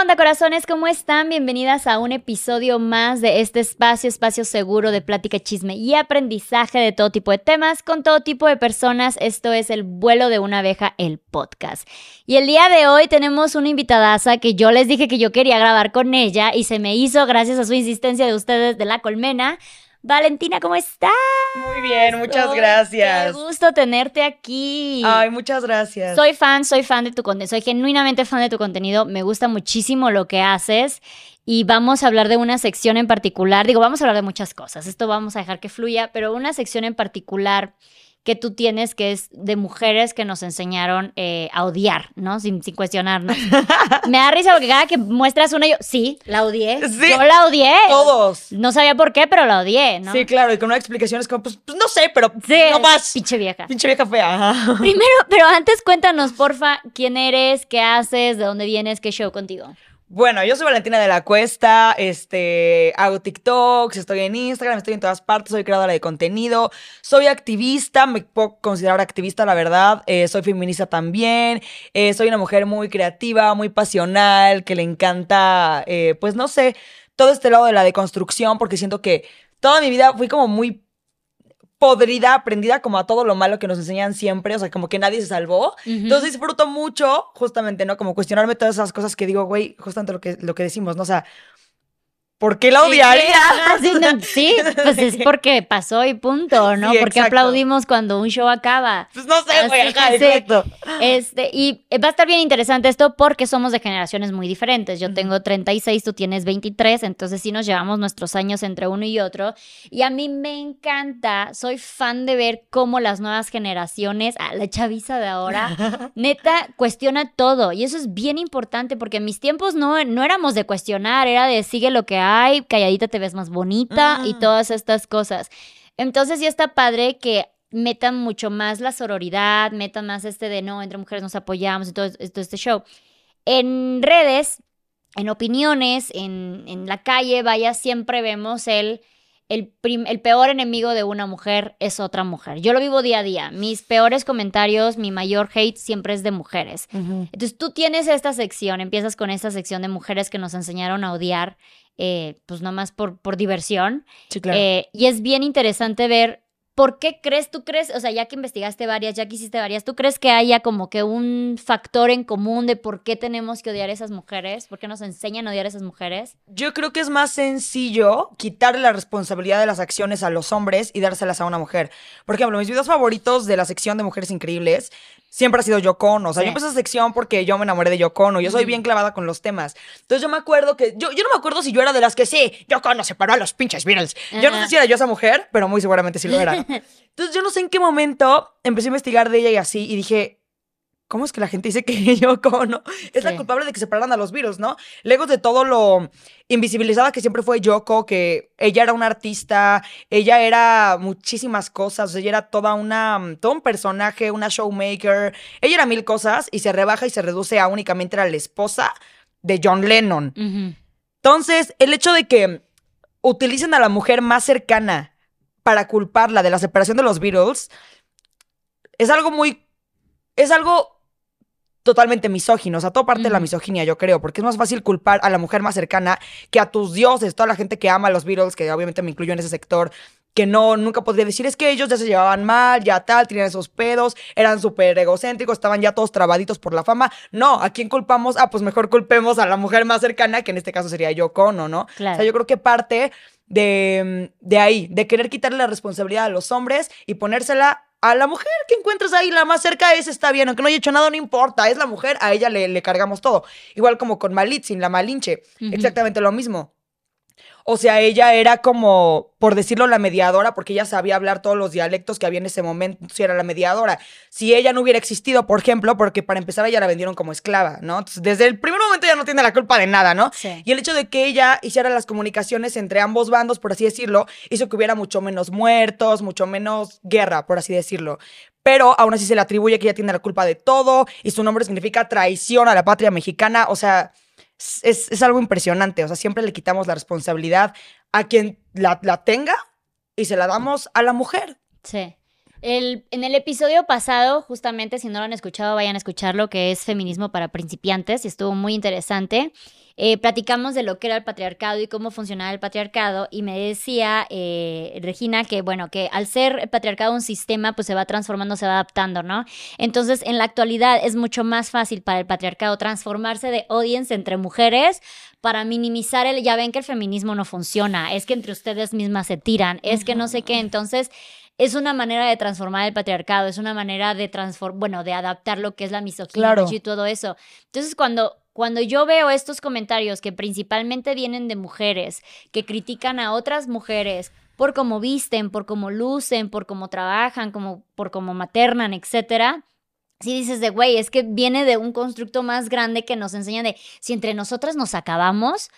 onda, corazones? ¿Cómo están? Bienvenidas a un episodio más de este espacio, espacio seguro de plática, chisme y aprendizaje de todo tipo de temas con todo tipo de personas. Esto es El vuelo de una abeja, el podcast. Y el día de hoy tenemos una invitadaza que yo les dije que yo quería grabar con ella y se me hizo gracias a su insistencia de ustedes de la colmena. Valentina, ¿cómo estás? Muy bien, muchas gracias. Qué gusto tenerte aquí. Ay, muchas gracias. Soy fan, soy fan de tu contenido, soy genuinamente fan de tu contenido, me gusta muchísimo lo que haces y vamos a hablar de una sección en particular, digo, vamos a hablar de muchas cosas, esto vamos a dejar que fluya, pero una sección en particular que tú tienes que es de mujeres que nos enseñaron eh, a odiar, ¿no? Sin, sin cuestionarnos. Me da risa porque cada que muestras una, yo, sí, la odié. Sí. Yo la odié. Todos. No sabía por qué, pero la odié, ¿no? Sí, claro, y con una explicación es como, pues, pues, no sé, pero Sí, no más. Pinche vieja. Pinche vieja fea. ajá. Primero, pero antes cuéntanos, porfa, quién eres, qué haces, de dónde vienes, qué show contigo. Bueno, yo soy Valentina de la Cuesta, este, hago TikToks, estoy en Instagram, estoy en todas partes, soy creadora de contenido, soy activista, me puedo considerar activista, la verdad, eh, soy feminista también, eh, soy una mujer muy creativa, muy pasional, que le encanta, eh, pues no sé, todo este lado de la deconstrucción, porque siento que toda mi vida fui como muy podrida, aprendida como a todo lo malo que nos enseñan siempre, o sea, como que nadie se salvó. Entonces disfruto mucho, justamente, ¿no? Como cuestionarme todas esas cosas que digo, güey, justamente lo que, lo que decimos, ¿no? O sea, ¿por qué la odiaría? Sí, no, sí, pues es porque pasó y punto, ¿no? Sí, porque exacto. aplaudimos cuando un show acaba. Pues no sé, güey, sí. exacto. Este, y va a estar bien interesante esto porque somos de generaciones muy diferentes. Yo tengo 36, tú tienes 23, entonces sí nos llevamos nuestros años entre uno y otro. Y a mí me encanta, soy fan de ver cómo las nuevas generaciones, a la chaviza de ahora, neta, cuestiona todo. Y eso es bien importante porque en mis tiempos no, no éramos de cuestionar, era de sigue lo que hay, calladita te ves más bonita y Mm. todas estas cosas. Entonces sí está padre que metan mucho más la sororidad, metan más este de no, entre mujeres nos apoyamos y todo, todo este show. En redes, en opiniones, en, en la calle, vaya, siempre vemos el, el, peor enemigo de una mujer es otra mujer. Yo lo vivo día a día. Mis peores comentarios, mi mayor hate siempre es de mujeres. Entonces tú tienes esta sección, empiezas con esta sección de mujeres que nos enseñaron a odiar, eh, pues nomás por, por diversión. Sí, claro. Eh, y es bien interesante ver por qué crees, tú crees, o sea, ya que investigaste varias, ya que hiciste varias, ¿tú crees que haya como que un factor en común de por qué tenemos que odiar a esas mujeres? ¿Por qué nos enseñan a odiar a esas mujeres? Yo creo que es más sencillo quitarle la responsabilidad de las acciones a los hombres y dárselas a una mujer. Por ejemplo, mis videos favoritos de la sección de Mujeres Increíbles siempre ha sido Yoko Ono. O sea, Sí. yo empecé esa sección porque yo me enamoré de Yoko Ono. Yo soy bien clavada con los temas. Entonces yo me acuerdo que... Yo, yo no me acuerdo si yo era de las que sí, Yoko Ono separó a los pinches Beatles. Yo no sé si era yo esa mujer, pero muy seguramente sí lo era. Entonces yo no sé en qué momento empecé a investigar de ella y así y dije... ¿Cómo es que la gente dice que Yoko Ono es la culpable de que separaran a los virus, no? Lejos de todo lo invisibilizada que siempre fue Yoko, que ella era una artista, ella era muchísimas cosas, ella era toda una, todo un personaje, una showmaker, ella era mil cosas y se rebaja y se reduce a únicamente era la esposa de John Lennon. Entonces, el hecho de que utilicen a la mujer más cercana para culparla de la separación de los Beatles es algo muy. Es algo totalmente misógino. O sea, todo parte de la misoginia, yo creo, porque es más fácil culpar a la mujer más cercana que a tus dioses, toda la gente que ama a los Beatles, que obviamente me incluyo en ese sector. Que no, nunca podría decir, es que ellos ya se llevaban mal, ya tal, tenían esos pedos, eran súper egocéntricos, estaban ya todos trabaditos por la fama. No, ¿a quién culpamos? Ah, pues mejor culpemos a la mujer más cercana, que en este caso sería Yoko Ono, ¿no? Claro. O sea, yo creo que parte de, de ahí, de querer quitarle la responsabilidad a los hombres y ponérsela a la mujer que encuentres ahí, la más cerca es, está bien, aunque no haya hecho nada, no importa, es la mujer, a ella le, le cargamos todo. Igual como con Malitzin, la Malinche, exactamente lo mismo. O sea, ella era como, por decirlo, la mediadora, porque ella sabía hablar todos los dialectos que había en ese momento, si era la mediadora. Si ella no hubiera existido, por ejemplo, porque para empezar ella la vendieron como esclava, ¿no? Entonces, desde el primer momento ella no tiene la culpa de nada, ¿no? Sí. Y el hecho de que ella hiciera las comunicaciones entre ambos bandos, por así decirlo, hizo que hubiera mucho menos muertos, mucho menos guerra, por así decirlo. Pero aún así se le atribuye que ella tiene la culpa de todo y su nombre significa traición a la patria mexicana. O sea, es, es algo impresionante. O sea, siempre le quitamos la responsabilidad a quien la, la tenga y se la damos a la mujer. Sí. El, en el episodio pasado, justamente, si no lo han escuchado, vayan a escucharlo, que es Feminismo para Principiantes, y estuvo muy interesante. Eh, platicamos de lo que era el patriarcado y cómo funcionaba el patriarcado, y me decía eh, Regina que, bueno, que al ser el patriarcado un sistema, pues se va transformando, se va adaptando, ¿no? Entonces, en la actualidad es mucho más fácil para el patriarcado transformarse de audience entre mujeres para minimizar el, ya ven que el feminismo no funciona, es que entre ustedes mismas se tiran, es que no sé qué, entonces es una manera de transformar el patriarcado, es una manera de transformar, bueno, de adaptar lo que es la misoginia Claro. y todo eso. Entonces, cuando, cuando yo veo estos comentarios que principalmente vienen de mujeres, que critican a otras mujeres por cómo visten, por cómo lucen, por cómo trabajan, como, por cómo maternan, etcétera, si dices de, güey, es que viene de un constructo más grande que nos enseña de, si entre nosotras nos acabamos,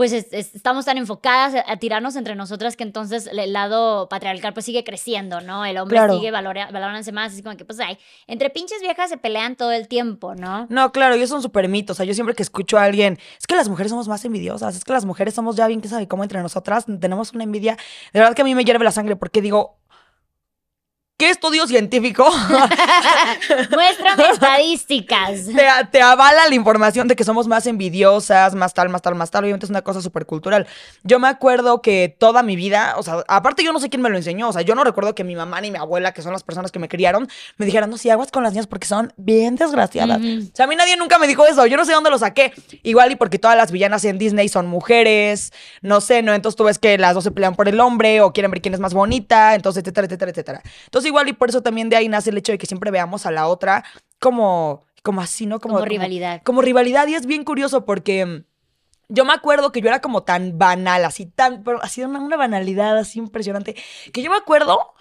pues es- es- estamos tan enfocadas a, a tirarnos entre nosotras que entonces el lado patriarcal pues sigue creciendo, ¿no? El hombre Claro. sigue valora- valorándose más, así como que pues ay, entre pinches viejas se pelean todo el tiempo, ¿no? No, claro, y eso es un súper mito. O sea, yo siempre que escucho a alguien, es que las mujeres somos más envidiosas, es que las mujeres somos ya bien que sabe cómo entre nosotras, tenemos una envidia. De verdad que a mí me hierve la sangre porque digo, ¿qué estudio científico Muéstrame estadísticas. te, te avala la información de que somos más envidiosas, más tal, más tal, más tal? Obviamente es una cosa súper cultural. Yo me acuerdo que toda mi vida, o sea, aparte yo no sé quién me lo enseñó, o sea, yo no recuerdo que mi mamá ni mi abuela, que son las personas que me criaron, me dijeran, no, si aguas con las niñas porque son bien desgraciadas. O sea, a mí nadie nunca me dijo eso. Yo no sé dónde lo saqué. Igual y porque todas las villanas en Disney son mujeres. No sé, ¿no? Entonces tú ves que las dos se pelean por el hombre o quieren ver quién es más bonita. Entonces, etcétera, etcétera, etcétera. Entonces, igual y por eso también de ahí nace el hecho de que siempre veamos a la otra como, como así, ¿no? Como rivalidad. Como rivalidad. Y es bien curioso porque. mm, Yo me acuerdo que yo era como tan banal, así tan, pero así una, una banalidad así impresionante, que yo me acuerdo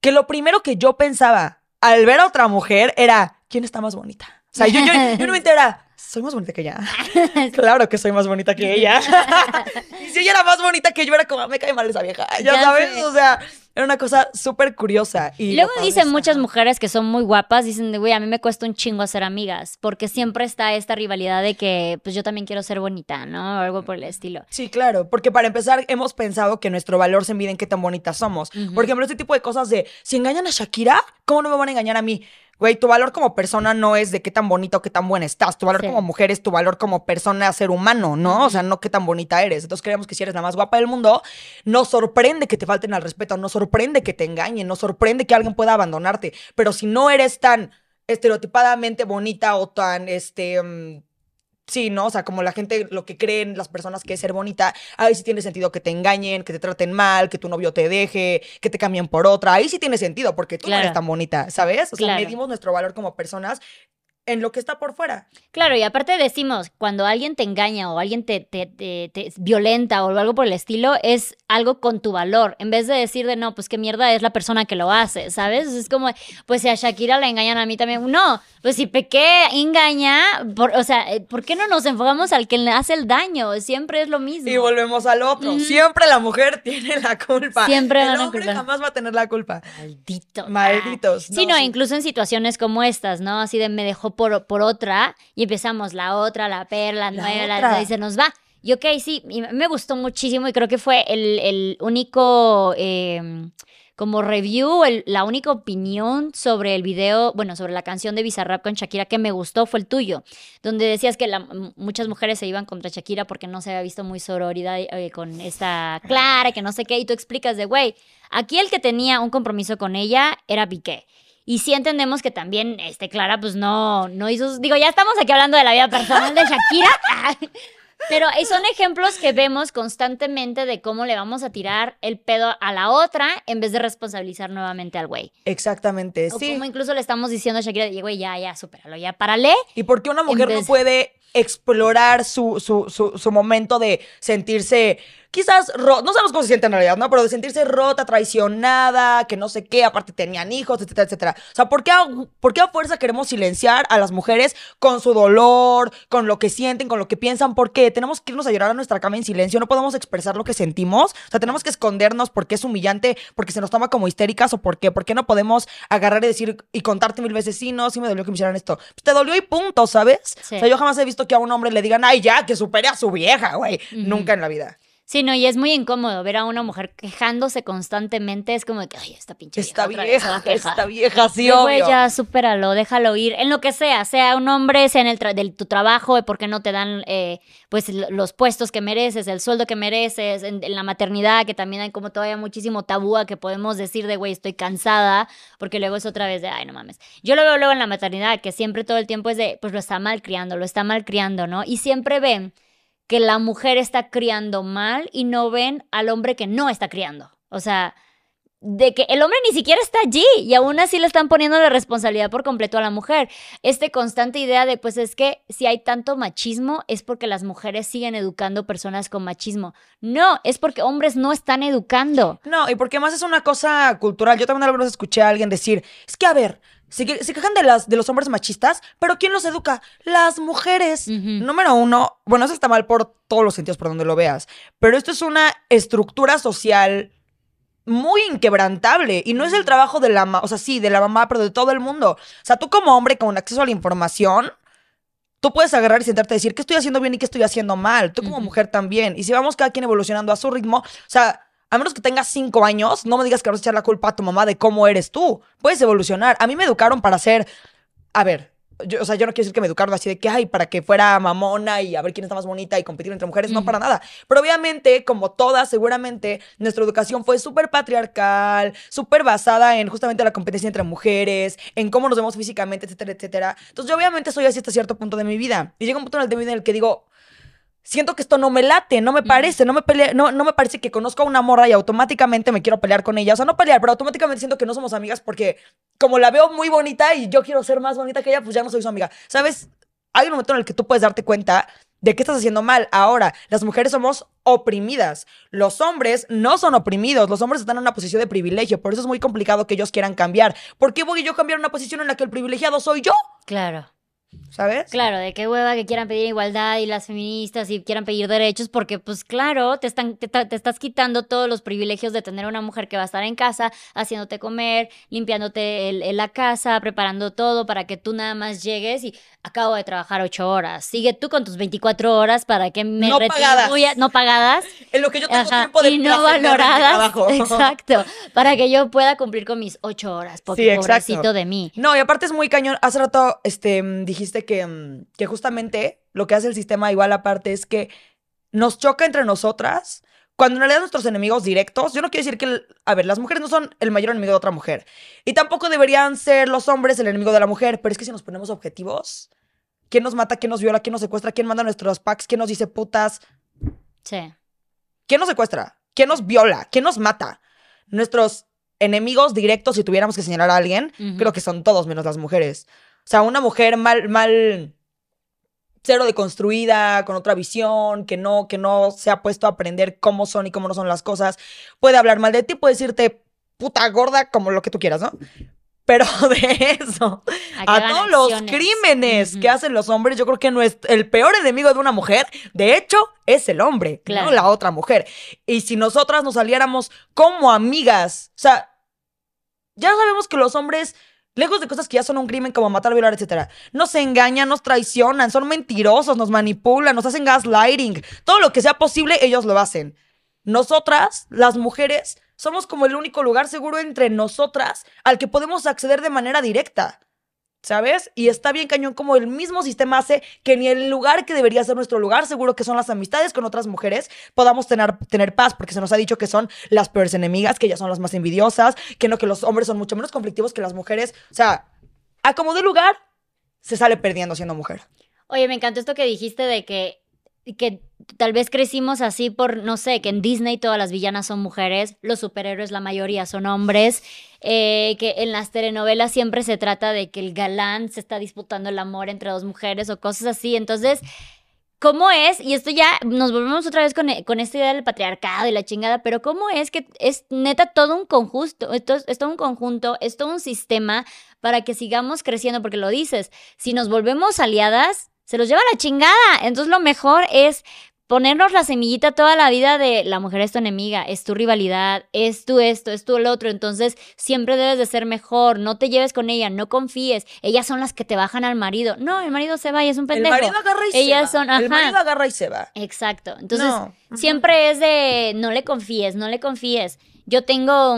que lo primero que yo pensaba al ver a otra mujer era, ¿quién está más bonita? O sea, yo, yo, yo no me era, soy más bonita que ella. claro que soy más bonita que ella. y si ella era más bonita que yo, era como, me cae mal esa vieja. Ya, Ya sabes, sé. o sea, era una cosa súper curiosa. Y, luego dicen es- muchas ajá. mujeres que son muy guapas, dicen de, güey, a mí me cuesta un chingo hacer amigas, porque siempre está esta rivalidad de que, pues yo también quiero ser bonita, ¿no? O algo por el estilo. Sí, claro, porque para empezar hemos pensado que nuestro valor se mide en qué tan bonitas somos. Por ejemplo, este tipo de cosas de, si engañan a Shakira, ¿cómo no me van a engañar a mí? Güey, tu valor como persona no es de qué tan bonita o qué tan buena estás. Tu valor Sí. como mujer es tu valor como persona, ser humano, ¿no? O sea, no qué tan bonita eres. Entonces creemos que si eres la más guapa del mundo, nos sorprende que te falten al respeto, nos sorprende que te engañen, nos sorprende que alguien pueda abandonarte. Pero si no eres tan estereotipadamente bonita o tan, este... mm, Sí, ¿no? O sea, como la gente, lo que creen las personas que es ser bonita, ahí sí tiene sentido que te engañen, que te traten mal, que tu novio te deje, que te cambien por otra. Ahí sí tiene sentido, porque tú no eres tan bonita, ¿sabes? O sea, Claro. medimos nuestro valor como personas en lo que está por fuera. Claro, y aparte decimos, cuando alguien te engaña o alguien te, te, te- te violenta o algo por el estilo, es algo con tu valor. En vez de decir de no, pues qué mierda es la persona que lo hace, ¿sabes? Es como, pues si a Shakira la engañan a mí también. No, pues si Pequé engaña, por- o sea, eh, ¿por qué no nos enfocamos al que le hace el daño? Siempre es lo mismo. Y volvemos al otro. Siempre la mujer tiene la culpa. Siempre El hombre culpar. jamás va a tener la culpa. Maldito. Malditos. Sí, no, sí. incluso en situaciones como estas, ¿no? Así de me dejó por, por otra y empezamos la otra, la perla, La nueve, la, otra. y se nos va. Y ok, sí, y me gustó muchísimo y creo que fue el, el único, eh, como review, el- la única opinión sobre el video, bueno, sobre la canción de Bizarrap con Shakira que me gustó fue el tuyo, donde decías que la- muchas mujeres se iban contra Shakira porque no se había visto muy sororidad eh, con esta Clara, que no sé qué, y tú explicas de, güey, aquí el que tenía un compromiso con ella era Piqué. Y sí entendemos que también, este, Clara, pues no, no hizo. Digo, ya estamos aquí hablando de la vida personal de Shakira. Pero eh, son ejemplos que vemos constantemente de cómo le vamos a tirar el pedo a la otra en vez de responsabilizar nuevamente al güey. Exactamente, O sí. como incluso le estamos diciendo a Shakira, güey, ya, ya, supéralo, ya, párale. ¿Y por qué una mujer no puede explorar su, su, su, su momento de sentirse, quizás, ro- no sabemos cómo se siente en realidad, ¿no? Pero de sentirse rota, traicionada, que no sé qué, aparte tenían hijos, etcétera, etcétera. O sea, ¿por qué a, por qué a fuerza queremos silenciar a las mujeres con su dolor, con lo que sienten, con lo que piensan? ¿Por qué? Tenemos que irnos a llorar a nuestra cama en silencio, no podemos expresar lo que sentimos. O sea, tenemos que escondernos porque es humillante, porque se nos toma como histéricas o por qué. ¿Por qué no podemos agarrar y decir y contarte mil veces, sí, no, sí me dolió que me hicieran esto? Pues te dolió y punto, ¿sabes? Sí. O sea, yo jamás he visto que a un hombre le digan, ay, ya, que supere a su vieja, güey. Nunca en la vida. Sí, no, y es muy incómodo ver a una mujer quejándose constantemente. Es como de que, ay, esta pinche Esta vieja, otra vez se va a vieja, quejar". esta vieja, sí, güey, obvio. ya, supéralo, déjalo ir. En lo que sea, sea un hombre, sea en el tra- de tu trabajo, de por qué no te dan eh, pues los puestos que mereces, el sueldo que mereces, en, en la maternidad, que también hay como todavía muchísimo tabú a que podemos decir de, güey, estoy cansada, porque luego es otra vez de, ay, no mames. Yo lo veo luego en la maternidad, que siempre todo el tiempo es de, pues lo está mal criando, lo está mal criando, ¿no? Y siempre ven que la mujer está criando mal y no ven al hombre que no está criando. O sea, de que el hombre ni siquiera está allí y aún así le están poniendo la responsabilidad por completo a la mujer. Este constante idea de, pues es que si hay tanto machismo es porque las mujeres siguen educando personas con machismo. No, es porque hombres no están educando. No, y porque más es una cosa cultural. Yo también alguna vez escuché a alguien decir, es que a ver, se, se quejan de, las, de los hombres machistas, pero ¿quién los educa? Las mujeres. Número uno, bueno, eso está mal por todos los sentidos, por donde lo veas, pero esto es una estructura social muy inquebrantable y no es el trabajo de la mamá, o sea, sí, de la mamá, pero de todo el mundo. O sea, tú como hombre con acceso a la información, tú puedes agarrar y sentarte a decir qué estoy haciendo bien y qué estoy haciendo mal. Tú como mujer también. Y si vamos cada quien evolucionando a su ritmo, o sea, a menos que tengas cinco años, no me digas que vas a echar la culpa a tu mamá de cómo eres tú. Puedes evolucionar. A mí me educaron para ser, a ver, yo, o sea, yo no quiero decir que me educaron así de que, ay, para que fuera mamona y a ver quién está más bonita y competir entre mujeres, no para nada. Pero obviamente, como todas, seguramente, nuestra educación fue súper patriarcal, súper basada en justamente la competencia entre mujeres, en cómo nos vemos físicamente, etcétera, etcétera. Entonces, yo obviamente soy así hasta cierto punto de mi vida. Y llega un punto en el de mi vida en el que digo, siento que esto no me late, no me parece, no me pelea, no, no me parece que conozco a una morra y automáticamente me quiero pelear con ella. O sea, no pelear, pero automáticamente siento que no somos amigas porque como la veo muy bonita y yo quiero ser más bonita que ella, pues ya no soy su amiga. ¿Sabes? Hay un momento en el que tú puedes darte cuenta de qué estás haciendo mal. Ahora, las mujeres somos oprimidas. Los hombres no son oprimidos. Los hombres están en una posición de privilegio. Por eso es muy complicado que ellos quieran cambiar. ¿Por qué voy yo a cambiar una posición en la que el privilegiado soy yo? Claro. ¿Sabes? Claro, de qué hueva que quieran pedir igualdad y las feministas y quieran pedir derechos, porque pues claro, te, están, te, estás quitando todos los privilegios de tener una mujer que va a estar en casa, haciéndote comer, limpiándote el- el- la casa, preparando todo para que tú nada más llegues y acabo de trabajar ocho horas. Sigue tú con tus 24 horas para que me No pagadas. no pagadas, En lo que yo tengo Ajá, tiempo de y no de valoradas. trabajo. Exacto, para que yo pueda cumplir con mis ocho horas, porque Sí, pobrecito de mí. No, y aparte es muy cañón. Hace rato este, dijiste que, mm, que justamente lo que hace el sistema igual aparte es que nos choca entre nosotras. Cuando en realidad nuestros enemigos directos, yo no quiero decir que, el- a ver, las mujeres no son el mayor enemigo de otra mujer. Y tampoco deberían ser los hombres el enemigo de la mujer, pero es que si nos ponemos objetivos, ¿quién nos mata, quién nos viola, quién nos secuestra, quién manda nuestros packs, quién nos dice putas, Sí. ¿Quién nos secuestra? ¿Quién nos viola? ¿Quién nos mata? Nuestros enemigos directos, si tuviéramos que señalar a alguien, creo que son todos menos las mujeres. O sea, una mujer mal, mal, cero deconstruida, con otra visión, que no, que no se ha puesto a aprender cómo son y cómo no son las cosas, puede hablar mal de ti, puede decirte puta gorda, como lo que tú quieras, ¿no? Pero de eso, A todos los crímenes que hacen los hombres, yo creo que no es el peor enemigo de una mujer, de hecho, es el hombre, Claro. no la otra mujer. Y si nosotras nos saliéramos como amigas, o sea, ya sabemos que los hombres, lejos de cosas que ya son un crimen como matar, violar, etcétera, nos engañan, nos traicionan, son mentirosos, nos manipulan, nos hacen gaslighting, todo lo que sea posible, ellos lo hacen. Nosotras, las mujeres, somos como el único lugar seguro entre nosotras al que podemos acceder de manera directa. ¿Sabes? Y está bien cañón como el mismo sistema hace que ni el lugar que debería ser nuestro lugar, seguro que son las amistades con otras mujeres, podamos tener, tener paz, porque se nos ha dicho que son las peores enemigas, que ellas son las más envidiosas, que no, que los hombres son mucho menos conflictivos que las mujeres. O sea, a como de lugar, se sale perdiendo siendo mujer. Oye, me encantó esto que dijiste de que, que tal vez crecimos así por, no sé, que en Disney todas las villanas son mujeres, los superhéroes la mayoría son hombres, eh, que en las telenovelas siempre se trata de que el galán se está disputando el amor entre dos mujeres o cosas así. Entonces, ¿cómo es? Y esto ya nos volvemos otra vez con, con esta idea del patriarcado y la chingada, pero ¿cómo es que es neta todo un conjunto, esto es, es todo un conjunto, es todo un sistema para que sigamos creciendo? Porque lo dices, si nos volvemos aliadas, se los lleva la chingada. Entonces lo mejor es ponernos la semillita toda la vida de la mujer es tu enemiga, es tu rivalidad, es tu esto, es tu el otro, entonces siempre debes de ser mejor, no te lleves con ella, no confíes, ellas son las que te bajan al marido. No, el marido se va y es un pendejo. El marido agarra y ellas se va. son, El marido agarra y se va. Exacto. Entonces, No. siempre es de no le confíes, no le confíes. Yo tengo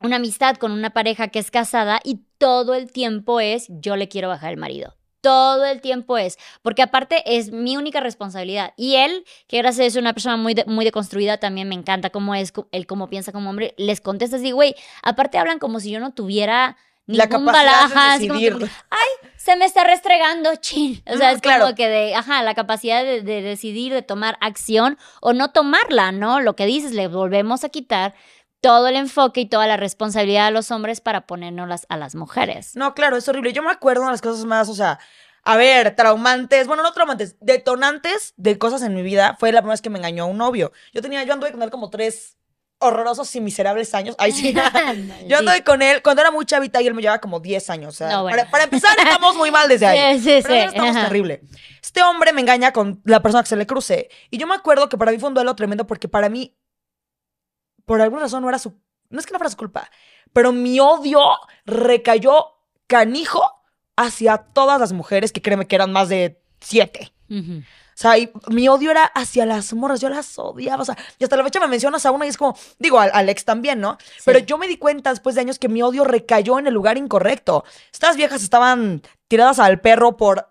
una amistad con una pareja que es casada y todo el tiempo es yo le quiero bajar el marido. Todo el tiempo es, porque aparte es mi única responsabilidad. Y él, que gracias es una persona muy, de- muy deconstruida, también me encanta cómo es, él cómo piensa como hombre, les contesta así, güey, aparte hablan como si yo no tuviera ningún capacidad de ay, se me está restregando, chin. O sea, es claro. como que de, ajá, la capacidad de, de decidir, de tomar acción o no tomarla, ¿no? Lo que dices, le volvemos a quitar todo el enfoque y toda la responsabilidad a los hombres para ponérnoslas a las mujeres. No, claro, es horrible. Yo me acuerdo de las cosas más, o sea, a ver, traumantes, bueno, no traumantes, detonantes de cosas en mi vida. Fue la primera vez que me engañó un novio. Yo tenía, yo anduve con él como tres horrorosos y miserables años. Ay, sí. Yo anduve con él cuando era muy chavita y él me llevaba como 10 años. O sea, No, bueno. para, para empezar, estamos muy mal desde ahí. Sí, sí, Pero sí. estamos Ajá. terrible. Este hombre me engaña con la persona que se le cruce. Y yo me acuerdo que para mí fue un duelo tremendo porque para mí, por alguna razón, no era su. No es que no fuera su culpa, pero mi odio recayó canijo hacia todas las mujeres, que créeme que eran más de siete. O sea, y mi odio era hacia las morras, yo las odiaba. O sea, y hasta la fecha me mencionas a una y es como, digo, al, al ex también, ¿no? Pero yo me di cuenta después de años que mi odio recayó en el lugar incorrecto. Estas viejas estaban tiradas al perro por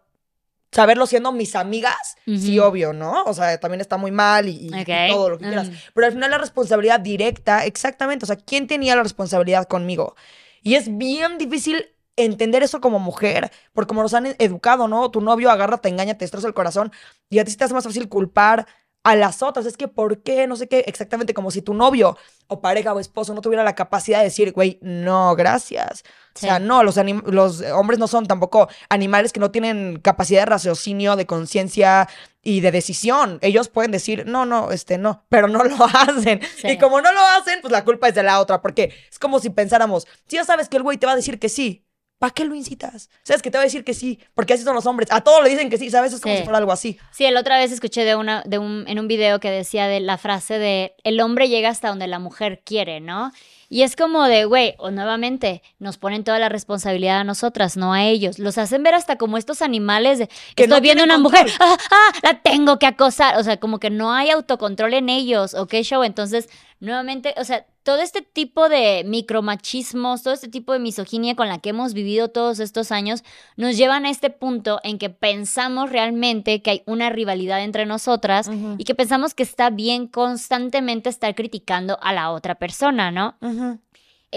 saberlo siendo mis amigas. Sí, obvio, ¿no? O sea, también está muy mal y, y- y Ok. todo lo que quieras. Mm. Pero al final la responsabilidad directa, exactamente. O sea, ¿quién tenía la responsabilidad conmigo? Y es bien difícil entender eso como mujer, porque como nos han educado, ¿no? Tu novio agarra, te engaña, te destroza el corazón y a ti se te hace más fácil culpar a las otras. Es que, ¿por qué? No sé qué, exactamente como si tu novio o pareja o esposo no tuviera la capacidad de decir, güey, no, gracias. O sea, no, los, los hombres no son tampoco animales que no tienen capacidad de raciocinio, de conciencia y de decisión. Ellos pueden decir, no, no, este, no, pero no lo hacen. Sí. Y como no lo hacen, pues la culpa es de la otra, porque es como si pensáramos, si ya sabes que el güey te va a decir que sí, ¿para qué lo incitas? Sabes que te va a decir que sí, porque así son los hombres. A todos le dicen que sí, ¿sabes? Es como Sí. si fuera algo así. Sí, la otra vez escuché de una, de un, en un video que decía de la frase de el hombre llega hasta donde la mujer quiere, ¿no? Y es como de, güey, o nuevamente, nos ponen toda la responsabilidad a nosotras, no a ellos. Los hacen ver hasta como estos animales de, Que estoy no viendo una mujer, control. ah, ah, la tengo que acosar. O sea, como que no hay autocontrol en ellos, ¿ok, show? Entonces, nuevamente, o sea, todo este tipo de micromachismos, todo este tipo de misoginia con la que hemos vivido todos estos años, nos llevan a este punto en que pensamos realmente que hay una rivalidad entre nosotras y que pensamos que está bien constantemente estar criticando a la otra persona, ¿no?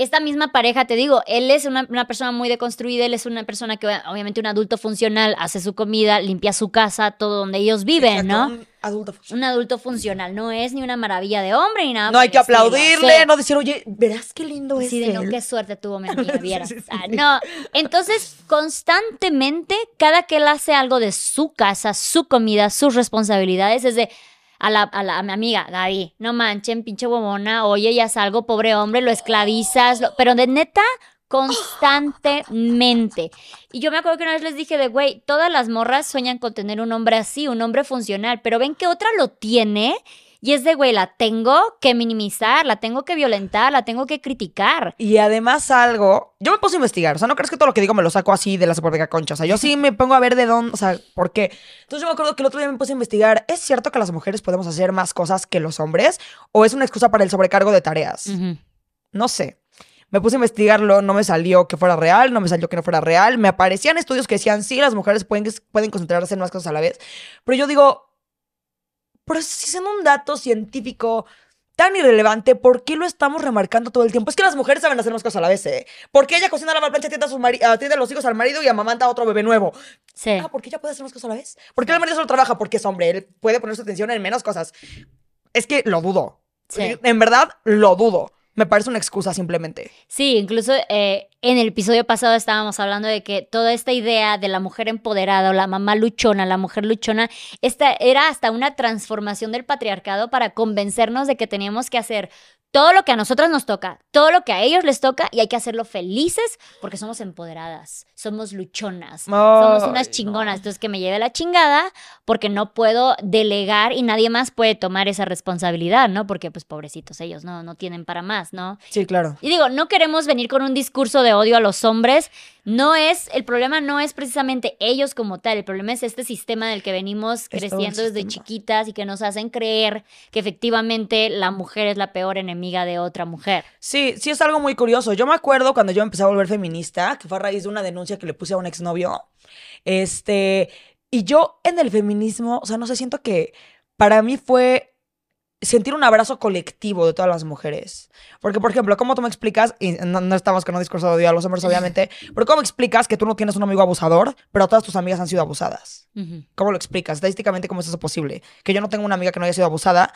Esta misma pareja, te digo, él es una, una persona muy deconstruida, él es una persona que obviamente un adulto funcional, hace su comida, limpia su casa, todo donde ellos viven, Exacto, ¿no? un adulto funcional. Un adulto funcional, no es ni una maravilla de hombre ni nada. No hay que aplaudirle, Sí. no decir, oye, verás qué lindo es Así de no, él". qué suerte tuvo mi amiga, vieras. Sí, sí, Ah, sí. no, entonces constantemente, cada que él hace algo de su casa, su comida, sus responsabilidades, es de a, la, a, la- a mi amiga, Gaby, no manchen, pinche huevona, oye, ya salgo, pobre hombre, lo esclavizas, lo- pero de neta, constantemente. Y yo me acuerdo que una vez les dije de, güey, todas las morras sueñan con tener un hombre así, un hombre funcional, pero ven que otra lo tiene y es de, güey, la tengo que minimizar, la tengo que violentar, la tengo que criticar. Y además algo, yo me puse a investigar, o sea, no crees que todo lo que digo me lo saco así de la super concha, o sea, yo sí me pongo a ver de dónde, o sea, por qué. Entonces yo me acuerdo que el otro día me puse a investigar, ¿es cierto que las mujeres podemos hacer más cosas que los hombres o es una excusa para el sobrecargo de tareas? No sé. Me puse a investigarlo, no me salió que fuera real, no me salió que no fuera real. Me aparecían estudios que decían, sí, las mujeres pueden, pueden concentrarse en más cosas a la vez. Pero yo digo, pero si siendo un dato científico tan irrelevante, ¿por qué lo estamos remarcando todo el tiempo? Es que las mujeres saben hacer más cosas a la vez, ¿eh? Porque ella cocina, lava, plancha, atiende a, sus mari- atiende a los hijos al marido y amamanta a otro bebé nuevo. Sí. Ah, ¿por qué ella puede hacer más cosas a la vez? ¿Por qué el marido solo trabaja? Porque es hombre, él puede poner su atención en menos cosas. Es que lo dudo. Sí. En verdad, lo dudo. Me parece una excusa simplemente. Sí, incluso eh, en el episodio pasado estábamos hablando de que toda esta idea de la mujer empoderada o la mamá luchona, la mujer luchona, esta era hasta una transformación del patriarcado para convencernos de que teníamos que hacer todo lo que a nosotras nos toca, todo lo que a ellos les toca y hay que hacerlo felices porque somos empoderadas, somos luchonas, somos unas chingonas. no. Entonces que me lleve la chingada porque no puedo delegar y nadie más puede tomar esa responsabilidad, ¿no? Porque pues pobrecitos ellos no, no tienen para más, ¿no? Sí, claro. Y digo, no queremos venir con un discurso de odio a los hombres. No es, el problema no es precisamente ellos como tal, el problema es este sistema del que venimos creciendo desde chiquitas y que nos hacen creer que efectivamente la mujer es la peor enemiga de otra mujer. Sí, sí es algo muy curioso. Yo me acuerdo cuando yo empecé a volver feminista, que fue a raíz de una denuncia que le puse a un exnovio. Este, y yo en el feminismo, o sea, no sé, siento que para mí fue sentir un abrazo colectivo de todas las mujeres. Porque, por ejemplo, ¿cómo tú me explicas? Y no, no estamos con un discurso de odio a los hombres, obviamente, pero ¿cómo explicas que tú no tienes un amigo abusador, pero todas tus amigas han sido abusadas? ¿Cómo lo explicas? Estadísticamente, ¿cómo es eso posible? Que yo no tengo una amiga que no haya sido abusada.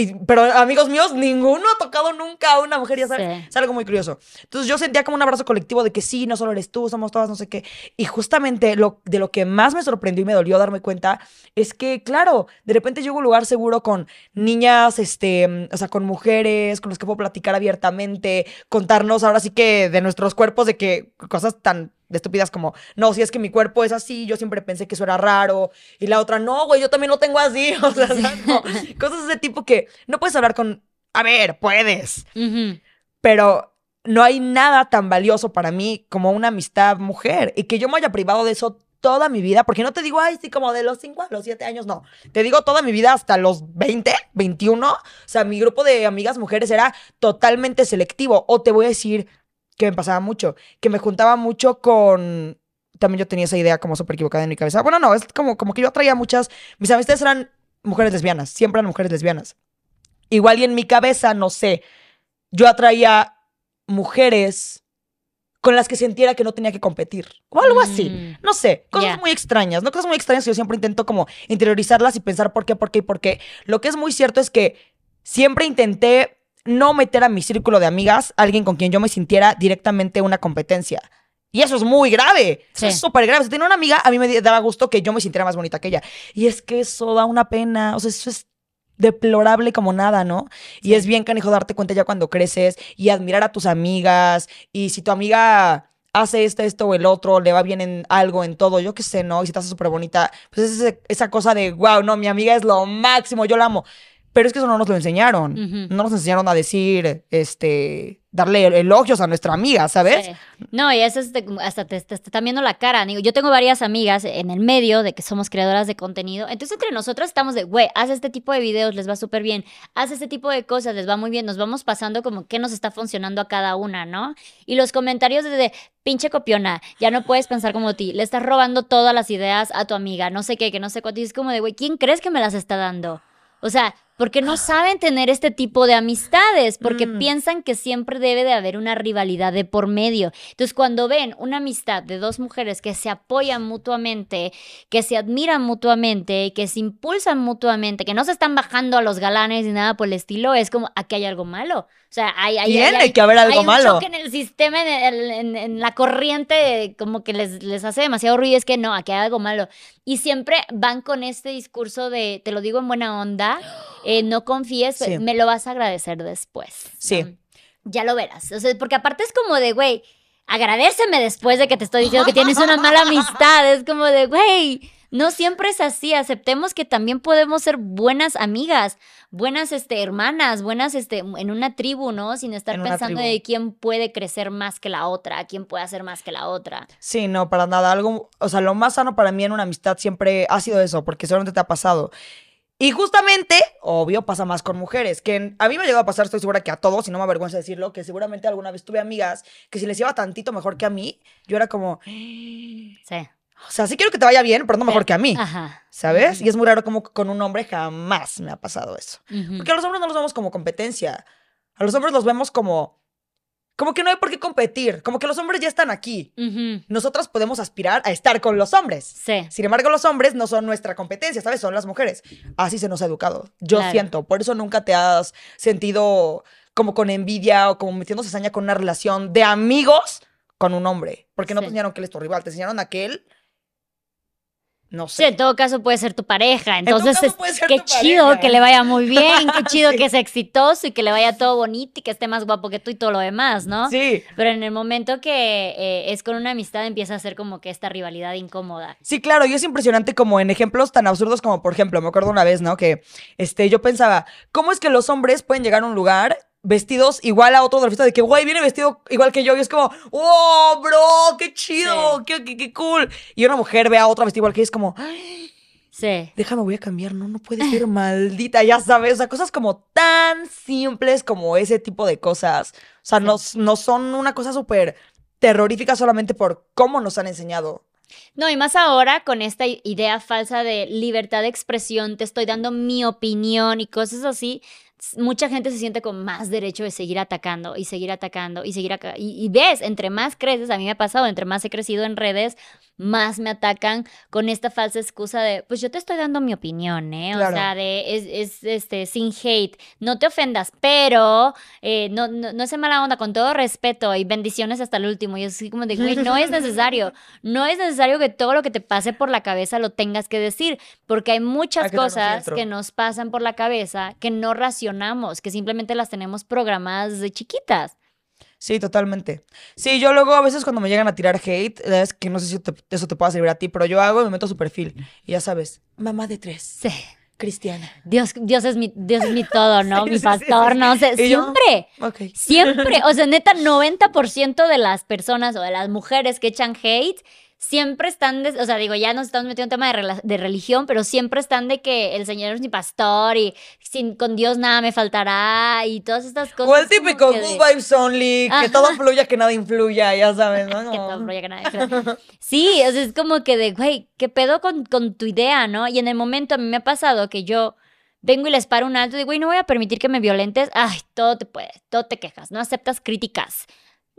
Y, pero amigos míos, ninguno ha tocado nunca a una mujer, ya sabes. Sí. Es algo muy curioso. Entonces yo sentía como un abrazo colectivo de que sí, no solo eres tú, somos todas, no sé qué. Y justamente lo, de lo que más me sorprendió y me dolió darme cuenta es que, claro, de repente llego a un lugar seguro con niñas, este, o sea, con mujeres, con las que puedo platicar abiertamente, contarnos ahora sí que de nuestros cuerpos, de que cosas tan de estúpidas como, no, si es que mi cuerpo es así, yo siempre pensé que eso era raro. Y la otra, no, güey, yo también lo tengo así. O sea, cosas de ese tipo que no puedes hablar con, a ver, puedes pero no hay nada tan valioso para mí como una amistad mujer y que yo me haya privado de eso toda mi vida, porque no te digo, ay, sí, como de los 5 a los 7 años, no. Te digo toda mi vida hasta los 20, 21. O sea, mi grupo de amigas mujeres era totalmente selectivo. O te voy a decir que me pasaba mucho, que me juntaba mucho con... También yo tenía esa idea como súper equivocada en mi cabeza. Bueno, no, es como, como que yo atraía muchas... Mis amistades eran mujeres lesbianas, siempre eran mujeres lesbianas. Igual y en mi cabeza, no sé, yo atraía mujeres con las que sintiera que no tenía que competir. O algo así. Mm. No sé, cosas muy extrañas, ¿no? Cosas muy extrañas que yo siempre intento como interiorizarlas y pensar por qué, por qué y por qué. Lo que es muy cierto es que siempre intenté no meter a mi círculo de amigas a alguien con quien yo me sintiera directamente una competencia. Y eso es muy grave. Eso es súper grave. Si tenía una amiga, a mí me daba gusto que yo me sintiera más bonita que ella. Y es que eso da una pena. O sea, eso es deplorable como nada, ¿no? Y es bien canijo darte cuenta ya cuando creces y admirar a tus amigas. Y si tu amiga hace esto, esto o el otro, le va bien en algo, en todo, yo qué sé, ¿no? Y si te hace súper bonita, pues es esa cosa de, wow, no, mi amiga es lo máximo, yo la amo. Pero es que eso no nos lo enseñaron. No nos enseñaron a decir, este, darle elogios a nuestra amiga, ¿sabes? Sí. No, y eso es de- hasta te, te- te están viendo la cara. Digo, yo tengo varias amigas en el medio de que somos creadoras de contenido. Entonces, entre nosotras estamos de, güey, haz este tipo de videos, les va súper bien. Haz este tipo de cosas, les va muy bien. Nos vamos pasando como qué nos está funcionando a cada una, ¿no? Y los comentarios de, pinche copiona, ya no puedes pensar como ti. Le estás robando todas las ideas a tu amiga, no sé qué, que no sé cuánto. Y es como de, güey, ¿quién crees que me las está dando? O sea, porque no saben tener este tipo de amistades, porque Mm. piensan que siempre debe de haber una rivalidad de por medio. Entonces, cuando ven una amistad de dos mujeres que se apoyan mutuamente, que se admiran mutuamente, que se impulsan mutuamente, que no se están bajando a los galanes ni nada por el estilo, es como, aquí hay algo malo. O sea, hay, hay, Tiene hay- que haber algo hay un malo. choque en el sistema, en, el- en- en la corriente, como que les, les hace demasiado ruido. Es que no, aquí hay algo malo. Y siempre van con este discurso de, te lo digo en buena onda, eh, no confíes, Sí. me lo vas a agradecer después. Sí. ¿no? Ya lo verás. O sea, porque aparte es como de, güey, agradeceme después de que te estoy diciendo que tienes una mala amistad. Es como de, güey, no siempre es así. Aceptemos que también podemos ser buenas amigas, buenas este, hermanas, buenas este, en una tribu, ¿no? Sin estar pensando tribu. de quién puede crecer más que la otra, quién puede hacer más que la otra. Sí, no, para nada. Algo, o sea, lo más sano para mí en una amistad siempre ha sido eso, porque seguramente te ha pasado. Y justamente, obvio, pasa más con mujeres, que a mí me ha llegado a pasar, estoy segura que a todos, y no me avergüenza decirlo, que seguramente alguna vez tuve amigas que si les iba tantito mejor que a mí, yo era como, Sí. O sea, sí quiero que te vaya bien, pero no mejor que a mí, Ajá. ¿sabes? Y es muy raro como con un hombre jamás me ha pasado eso. Porque a los hombres no los vemos como competencia. A los hombres los vemos como. Como que no hay por qué competir. Como que los hombres ya están aquí. Ujú. Nosotras podemos aspirar a estar con los hombres. Sí. Sin embargo, los hombres no son nuestra competencia, ¿sabes? Son las mujeres. Así se nos ha educado. Yo Claro. siento. Por eso nunca te has sentido como con envidia o como metiendo cizaña con una relación de amigos con un hombre. Porque no Sí. te enseñaron que él es tu rival. Te enseñaron a que él No Sí, en sé. todo caso puede ser tu pareja. Entonces, es- qué chido pareja. que le vaya muy bien, qué chido Sí. que sea exitoso y que le vaya todo bonito y que esté más guapo que tú y todo lo demás, ¿no? Sí. Pero en el momento que eh, es con una amistad empieza a ser como que esta rivalidad incómoda. Sí, claro, y es impresionante como en ejemplos tan absurdos como, por ejemplo, me acuerdo una vez, ¿no? Que este, yo pensaba, ¿cómo es que los hombres pueden llegar a un lugar vestidos igual a otro de la fiesta? De que, güey, viene vestido igual que yo, y es como, ¡oh, bro! ¡Qué chido! Sí. Qué, qué, qué cool! Y una mujer ve a otra vestida igual que ella, es como, "Ay, Sí. déjame, voy a cambiar, no, no puede ser maldita, ya sabes. O sea, cosas como tan simples como ese tipo de cosas. O sea, Sí. no, no son una cosa súper terrorífica solamente por cómo nos han enseñado. No, y más ahora con esta idea falsa de libertad de expresión, te estoy dando mi opinión y cosas así, mucha gente se siente con más derecho de seguir atacando y seguir atacando y seguir acá. Y, y ves, entre más creces, a mí me ha pasado, entre más he crecido en redes, más me atacan con esta falsa excusa de, pues yo te estoy dando mi opinión, ¿eh? Claro. O sea, de, es, es, este, sin hate, no te ofendas, pero eh, no, no, no sé mala onda, con todo respeto y bendiciones hasta el último. Y así como de, güey, no es necesario. No es necesario que todo lo que te pase por la cabeza lo tengas que decir, porque hay muchas Hay que cosas que nos pasan por la cabeza que no que simplemente las tenemos programadas desde chiquitas. Sí, totalmente. Sí, yo luego a veces cuando me llegan a tirar hate, es que no sé si te- eso te pueda servir a ti, pero yo hago y me meto a su perfil. Y ya sabes, mamá de tres, Sí. cristiana. Dios, Dios es mi, Dios es mi todo, ¿no? Sí, mi sí, pastor, sí, no sé, yo- siempre. Siempre, o sea, neta, 90% de las personas o de las mujeres que echan hate siempre están, de- o sea, digo, ya nos estamos metiendo en tema de, de religión, pero siempre están de que el Señor es mi pastor y sin, con Dios nada me faltará y todas estas cosas. O el típico que de- good vibes only, que Ajá. todo fluya, que nada influya, ya sabes, ¿no? que Como- todo fluya, que nada influya. Sí, o sea, es como que de, güey, ¿qué pedo con, con tu idea, no? Y en el momento a mí me ha pasado que yo vengo y les paro un alto y digo, güey, no voy a permitir que me violentes. Ay, todo te puede, todo te quejas, no aceptas críticas.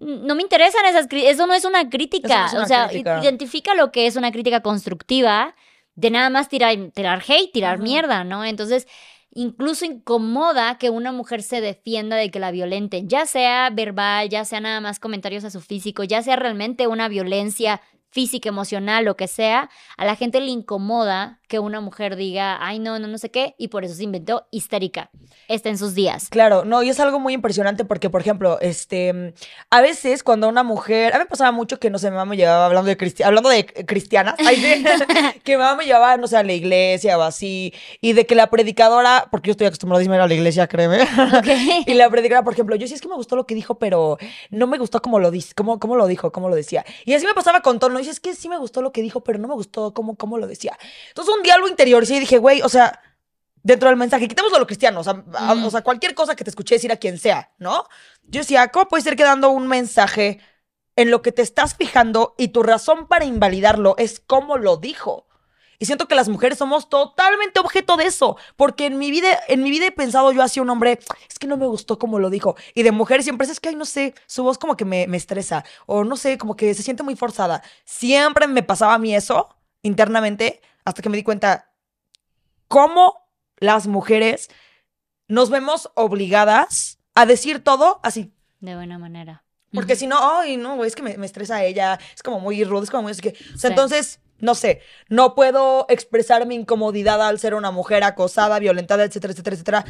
No me interesan esas críticas, eso no es una crítica. Eso no es una o sea, crítica. identifica lo que es una crítica constructiva de nada más tirar, tirar hate, tirar mierda, ¿no? Entonces, incluso incomoda que una mujer se defienda de que la violenten, ya sea verbal, ya sea nada más comentarios a su físico, ya sea realmente una violencia física, emocional, lo que sea, a la gente le incomoda que una mujer diga, ay, no, no, no sé qué, y por eso se inventó histérica. Está en sus días. Claro, no, y es algo muy impresionante porque, por ejemplo, este, a veces cuando una mujer, a mí me pasaba mucho que, no sé, mi mamá me llevaba hablando de, cristi- hablando de cristianas, ay, sí, que mi mamá me llevaba, no sé, a la iglesia o así, y de que la predicadora, porque yo estoy acostumbrada a ir a la iglesia, créeme, y la predicadora, por ejemplo, yo sí es que me gustó lo que dijo, pero no me gustó cómo lo, dice, cómo, cómo lo dijo, cómo lo decía. Y así me pasaba con tono, y es que sí me gustó lo que dijo, pero no me gustó cómo, cómo lo decía. Entonces un diálogo interior, sí, dije, güey, o sea, dentro del mensaje, quitemos lo cristiano, o sea, a- Mm. o sea, cualquier cosa que te escuché decir a quien sea, ¿no? Yo decía, ¿cómo puede ser que dando un mensaje en lo que te estás fijando y tu razón para invalidarlo es cómo lo dijo? Y siento que las mujeres somos totalmente objeto de eso, porque en mi vida, en mi vida he pensado yo hacia un hombre, es que no me gustó como lo dijo. Y de mujer siempre es que, ay, no sé, su voz como que me, me estresa, o no sé, como que se siente muy forzada. Siempre me pasaba a mí eso internamente, hasta que me di cuenta cómo las mujeres nos vemos obligadas a decir todo así. De buena manera. Porque si no, ay, no, güey, es que me, me estresa ella, es como muy rude, es como muy así que. O sea, Sí. entonces, no sé, no puedo expresar mi incomodidad al ser una mujer acosada, violentada, etcétera, etcétera, etcétera.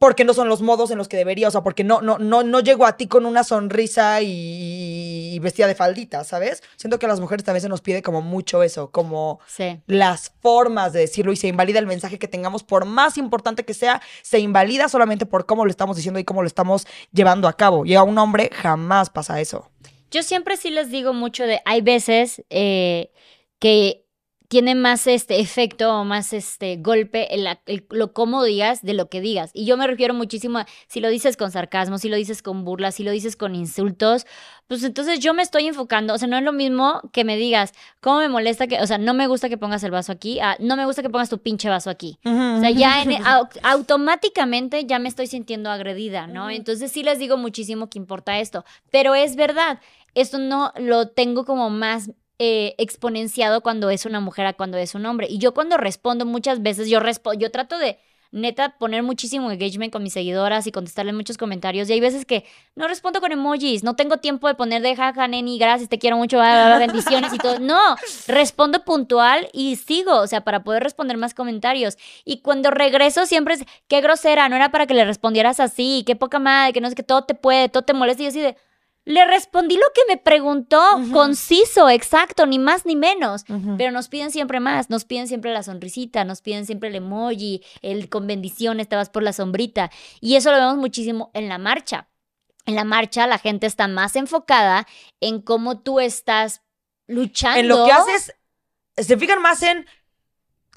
Porque no son los modos en los que debería, o sea, porque no, no, no, no llego a ti con una sonrisa y, y vestida de faldita, ¿sabes? Siento que a las mujeres también se nos pide como mucho eso, como Sí. las formas de decirlo y se invalida el mensaje que tengamos, por más importante que sea, se invalida solamente por cómo lo estamos diciendo y cómo lo estamos llevando a cabo. Y a un hombre jamás pasa eso. Yo siempre sí les digo mucho de, hay veces eh, que tiene más este efecto o más este golpe en la- el- lo cómo digas de lo que digas. Y yo me refiero muchísimo a si lo dices con sarcasmo, si lo dices con burlas, si lo dices con insultos, pues entonces yo me estoy enfocando, o sea, no es lo mismo que me digas, ¿cómo me molesta que, o sea, no me gusta que pongas el vaso aquí, ah, no me gusta que pongas tu pinche vaso aquí. O sea, ya en- au- automáticamente ya me estoy sintiendo agredida, ¿no? Entonces sí les digo muchísimo que importa esto, pero es verdad, esto no lo tengo como más eh, exponenciado cuando es una mujer a cuando es un hombre. Y yo cuando respondo muchas veces, yo yo trato de neta poner muchísimo engagement con mis seguidoras y contestarle muchos comentarios. Y hay veces que no respondo con emojis, no tengo tiempo de poner de jaja, neni, gracias, te quiero mucho, bendiciones y todo. No, respondo puntual y sigo, o sea, para poder responder más comentarios. Y cuando regreso siempre es, qué grosera, no era para que le respondieras así, qué poca madre, que no sé, que todo te puede, todo te molesta. Y yo así de, le respondí lo que me preguntó, conciso, exacto, ni más ni menos. Pero nos piden siempre más, nos piden siempre la sonrisita, nos piden siempre el emoji, el con bendiciones, te vas por la sombrita. Y eso lo vemos muchísimo en la marcha. En la marcha la gente está más enfocada en cómo tú estás luchando. En lo que haces, se fijan más en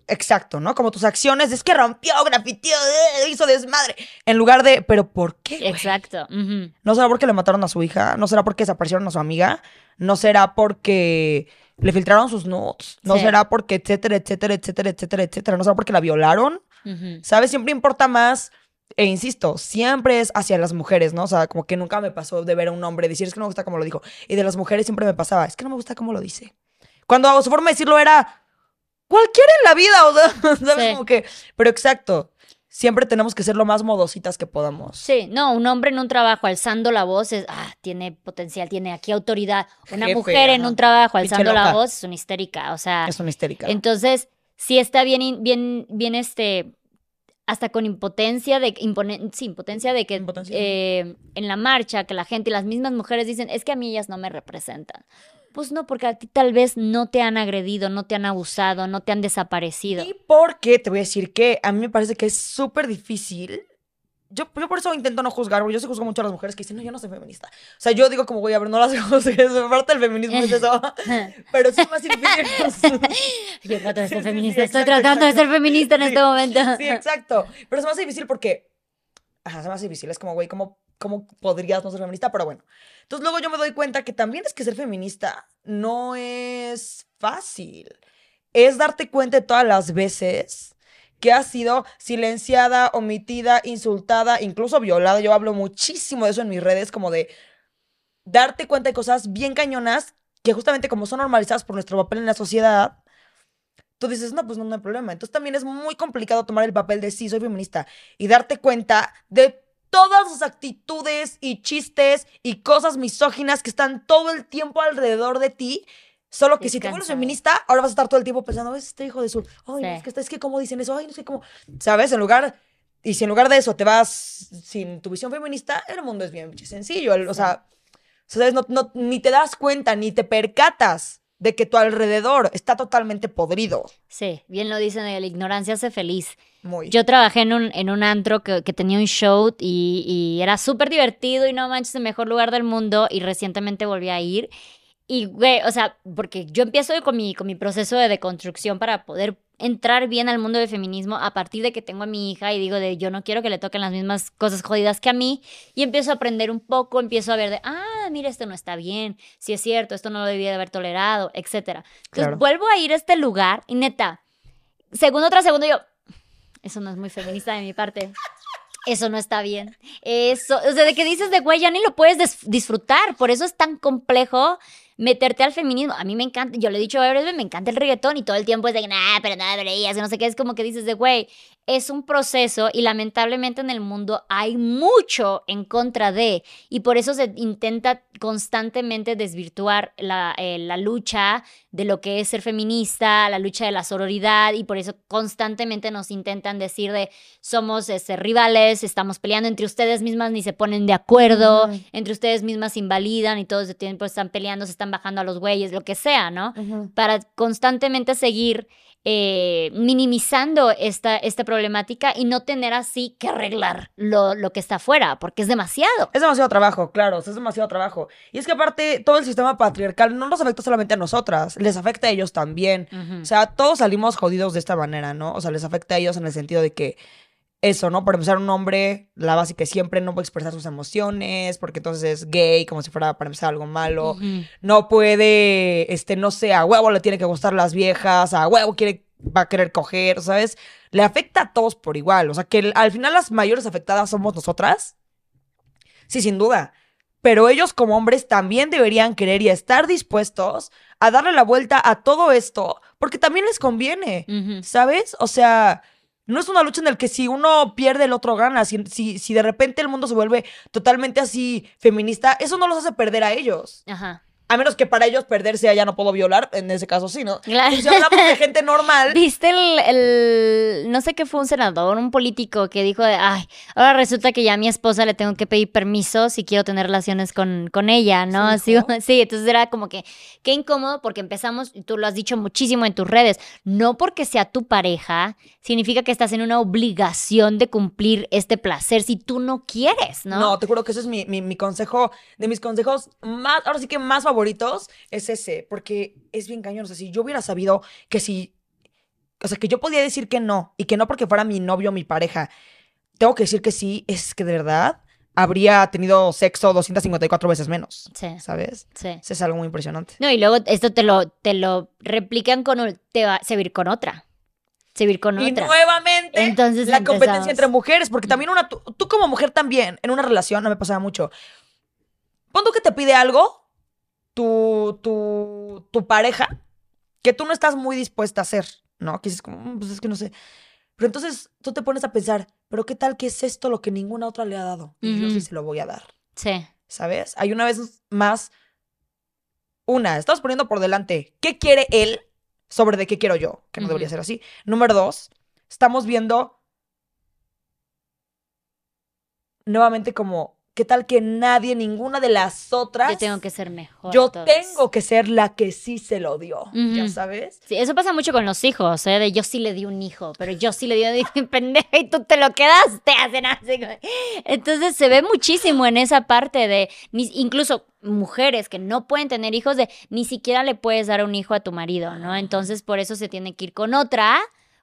Exacto, ¿no? Como tus acciones, es que rompió, grafiteó, eh, hizo desmadre. En lugar de, ¿pero por qué? Exacto. ¿No será porque le mataron a su hija? ¿No será porque desaparecieron a su amiga? ¿No será porque le filtraron sus notes? ¿No será porque etcétera, etcétera, etcétera, etcétera, etcétera? ¿No será porque la violaron? ¿Sabes? Siempre importa más. E insisto, siempre es hacia las mujeres, ¿no? O sea, como que nunca me pasó de ver a un hombre decir, es que no me gusta cómo lo dijo. Y de las mujeres siempre me pasaba, es que no me gusta cómo lo dice. Cuando su forma de decirlo era, cualquiera en la vida, o sea, ¿sabes? Como que, pero exacto. Siempre tenemos que ser lo más modositas que podamos. Sí, no, un hombre en un trabajo alzando la voz es, ah, tiene potencial, tiene aquí autoridad. Una mujer en un trabajo alzando la voz es una histérica, o sea. Es una histérica. Entonces, sí está bien, bien, bien, este, hasta con impotencia de, sí, impotencia de que eh, en la marcha, que la gente y las mismas mujeres dicen, es que a mí ellas no me representan. Pues no, porque a ti tal vez no te han agredido, no te han abusado, no te han desaparecido. Y porque te voy a decir que a mí me parece que es súper difícil. Yo, yo, por eso intento no juzgar, porque yo se juzgo mucho a las mujeres que dicen, no, yo no soy feminista. O sea, yo digo como, voy a ver, no las juzgues, parte del feminismo es eso. Pero es más difícil. yo trato de ser feminista, estoy tratando de ser feminista en este momento. Sí, exacto. Pero es más difícil porque, ajá, es más difícil. Es como, güey, ¿cómo, ¿cómo podrías no ser feminista? Pero bueno. Entonces luego yo me doy cuenta que también es que ser feminista no es fácil. Es darte cuenta de todas las veces que has sido silenciada, omitida, insultada, incluso violada. Yo hablo muchísimo de eso en mis redes, como de darte cuenta de cosas bien cañonas que justamente como son normalizadas por nuestro papel en la sociedad, tú dices, no, pues no, no hay problema. Entonces también es muy complicado tomar el papel de sí, soy feminista y darte cuenta de todas sus actitudes y chistes y cosas misóginas que están todo el tiempo alrededor de ti. Solo que si tú eres feminista, ahora vas a estar todo el tiempo pensando, ¿ves este hijo de su? Ay, es que, es que cómo dicen eso, ay, no sé cómo. ¿Sabes? En lugar. Y si en lugar de eso te vas sin tu visión feminista, el mundo es bien sencillo. O sea, ¿sabes? No, no, ni te das cuenta, ni te percatas de que tu alrededor está totalmente podrido. Sí, bien lo dicen, la ignorancia hace feliz. Yo trabajé en un, en un antro que, tenía un show y, y era súper divertido y no manches, el mejor lugar del mundo y recientemente volví a ir. Y, güey, o sea, porque yo empiezo con mi, con mi proceso de deconstrucción para poder entrar bien al mundo del feminismo a partir de que tengo a mi hija y digo de yo no quiero que le toquen las mismas cosas jodidas que a mí y empiezo a aprender un poco, empiezo a ver de, ah, mira, esto no está bien, si es cierto, esto no lo debía de haber tolerado, etcétera. Entonces vuelvo a ir a este lugar y neta, segundo tras segundo yo, eso no es muy feminista de mi parte. Eso no está bien. Eso, o sea, de que dices de güey, ya ni lo puedes disfrutar. Por eso es tan complejo meterte al feminismo. A mí me encanta, yo le he dicho a me encanta el reggaetón y todo el tiempo es de, nada, pero nada deberías, no sé qué, es como que dices de, güey, es un proceso y lamentablemente en el mundo hay mucho en contra de, y por eso se intenta constantemente desvirtuar la, eh, la lucha de lo que es ser feminista, la lucha de la sororidad, y por eso constantemente nos intentan decir de, somos este, rivales, estamos peleando entre ustedes mismas, ni se ponen de acuerdo, entre ustedes mismas invalidan y todo el tiempo están peleando, se están bajando a los güeyes, lo que sea, ¿no? Para constantemente seguir eh, minimizando esta, esta problemática y no tener así que arreglar lo, lo, que está afuera, porque es demasiado. Es demasiado trabajo, claro, es demasiado trabajo. Y es que aparte, todo el sistema patriarcal no nos afecta solamente a nosotras, les afecta a ellos también. O sea, todos salimos jodidos de esta manera, ¿no? O sea, les afecta a ellos en el sentido de que eso, ¿no? Por empezar, un hombre, la base que siempre no puede expresar sus emociones, porque entonces es gay, como si fuera para empezar algo malo. No puede, este, no sé, a huevo le tiene que gustar las viejas, a huevo quiere, va a querer coger, ¿sabes? Le afecta a todos por igual. O sea, que al final las mayores afectadas somos nosotras. Sí, sin duda. Pero ellos como hombres también deberían querer y estar dispuestos a darle la vuelta a todo esto, porque también les conviene, ¿sabes? O sea, No es una lucha en la que si uno pierde, el otro gana. Si, si, si de repente el mundo se vuelve totalmente así feminista, eso no los hace perder a ellos. Ajá. A menos que para ellos perderse ya no puedo violar, en ese caso sí, ¿no? Claro. Pues si hablamos de gente normal. ¿Viste el, el- no sé qué fue un senador, un político que dijo de, ay, ahora resulta que ya a mi esposa le tengo que pedir permiso si quiero tener relaciones con, con ella, ¿no? ¿Sí Así, sí, entonces era como que, qué incómodo porque empezamos, y tú lo has dicho muchísimo en tus redes, no porque sea tu pareja, significa que estás en una obligación de cumplir este placer si tú no quieres, ¿no? ¿no? te juro que ese es mi, mi, mi consejo, de mis consejos más, ahora sí que más favoritos, es ese, porque es bien cañón. O sea, si yo hubiera sabido que si, o sea, que yo podía decir que no, y que no porque fuera mi novio o mi pareja, tengo que decir que sí, es que de verdad habría tenido sexo 254 veces menos, Sí, ¿sabes? sí. Eso es algo muy impresionante. No, y luego esto te lo, te lo replican con, un- te va, a ir con otra. Se va a ir con Y otra. nuevamente, Entonces la empezamos. competencia entre mujeres, porque también una, tú, tú como mujer también, en una relación, no me pasaba mucho. Pon tú que te pide algo, tu, tu, tu pareja, que tú no estás muy dispuesta a hacer, ¿no? Que dices como, "Mm, pues es que no sé. Pero entonces tú te pones a pensar, pero ¿qué tal que es esto lo que ninguna otra le ha dado? Y yo Ujú. sí se lo voy a dar, Sí. ¿sabes? Hay una vez más, una, estamos poniendo por delante, ¿qué quiere él sobre de qué quiero yo? Que no debería ser así. Número dos, estamos viendo nuevamente como, ¿qué tal que nadie, ninguna de las otras, Yo tengo que ser mejor. yo tengo que ser la que sí se lo dio, ya sabes? Sí, eso pasa mucho con los hijos, ¿eh? De yo sí le di un hijo, pero yo sí le di un pendeja y tú te lo quedaste, hacen así. Entonces se ve muchísimo en esa parte de, incluso mujeres que no pueden tener hijos, de ni siquiera le puedes dar un hijo a tu marido, ¿no? Entonces por eso se tiene que ir con otra.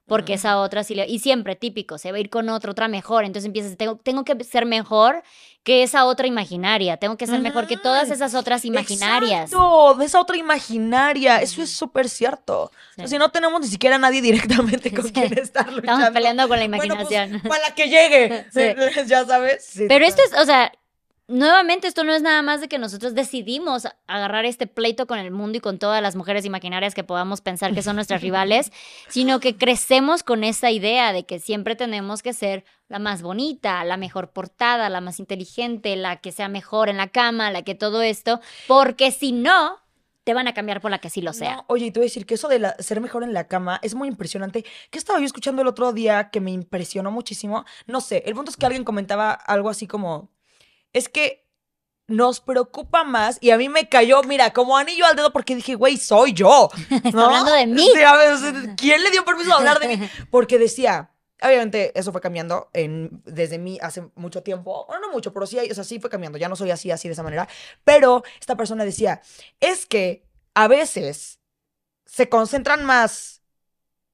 Porque esa otra sí le... Y siempre, típico, se va a ir con otra, otra mejor. Entonces empiezas, tengo, tengo que ser mejor que esa otra imaginaria. Tengo que ser mejor que todas esas otras imaginarias. Exacto, de esa otra imaginaria, eso es súper cierto. O sea, Sí. si no tenemos ni siquiera a nadie directamente con Sí. quien estar luchando. Estamos peleando con la Bueno, pues, imaginación. para la que llegue, Sí. ya sabes. Sí, Pero esto es, o sea, nuevamente esto no es nada más de que nosotros decidimos agarrar este pleito con el mundo y con todas las mujeres imaginarias que podamos pensar que son nuestras rivales, sino que crecemos con esta idea de que siempre tenemos que ser la más bonita, la mejor portada, la más inteligente, la que sea mejor en la cama, la que todo esto, porque si no, te van a cambiar por la que sí lo sea. No, oye, y te voy a decir que eso de la- ser mejor en la cama es muy impresionante. ¿Qué estaba yo escuchando el otro día que me impresionó muchísimo? No sé, el punto es que alguien comentaba algo así como, es que nos preocupa más y a mí me cayó, mira, como anillo al dedo porque dije, güey, soy yo. ¿no? hablando de mí. Sí, a ver, o sea, ¿Quién le dio permiso de hablar de mí? Porque decía, obviamente eso fue cambiando en, desde mí hace mucho tiempo, bueno, no mucho, pero sí, o sea, sí fue cambiando, ya no soy así, así de esa manera, pero esta persona decía, es que a veces se concentran más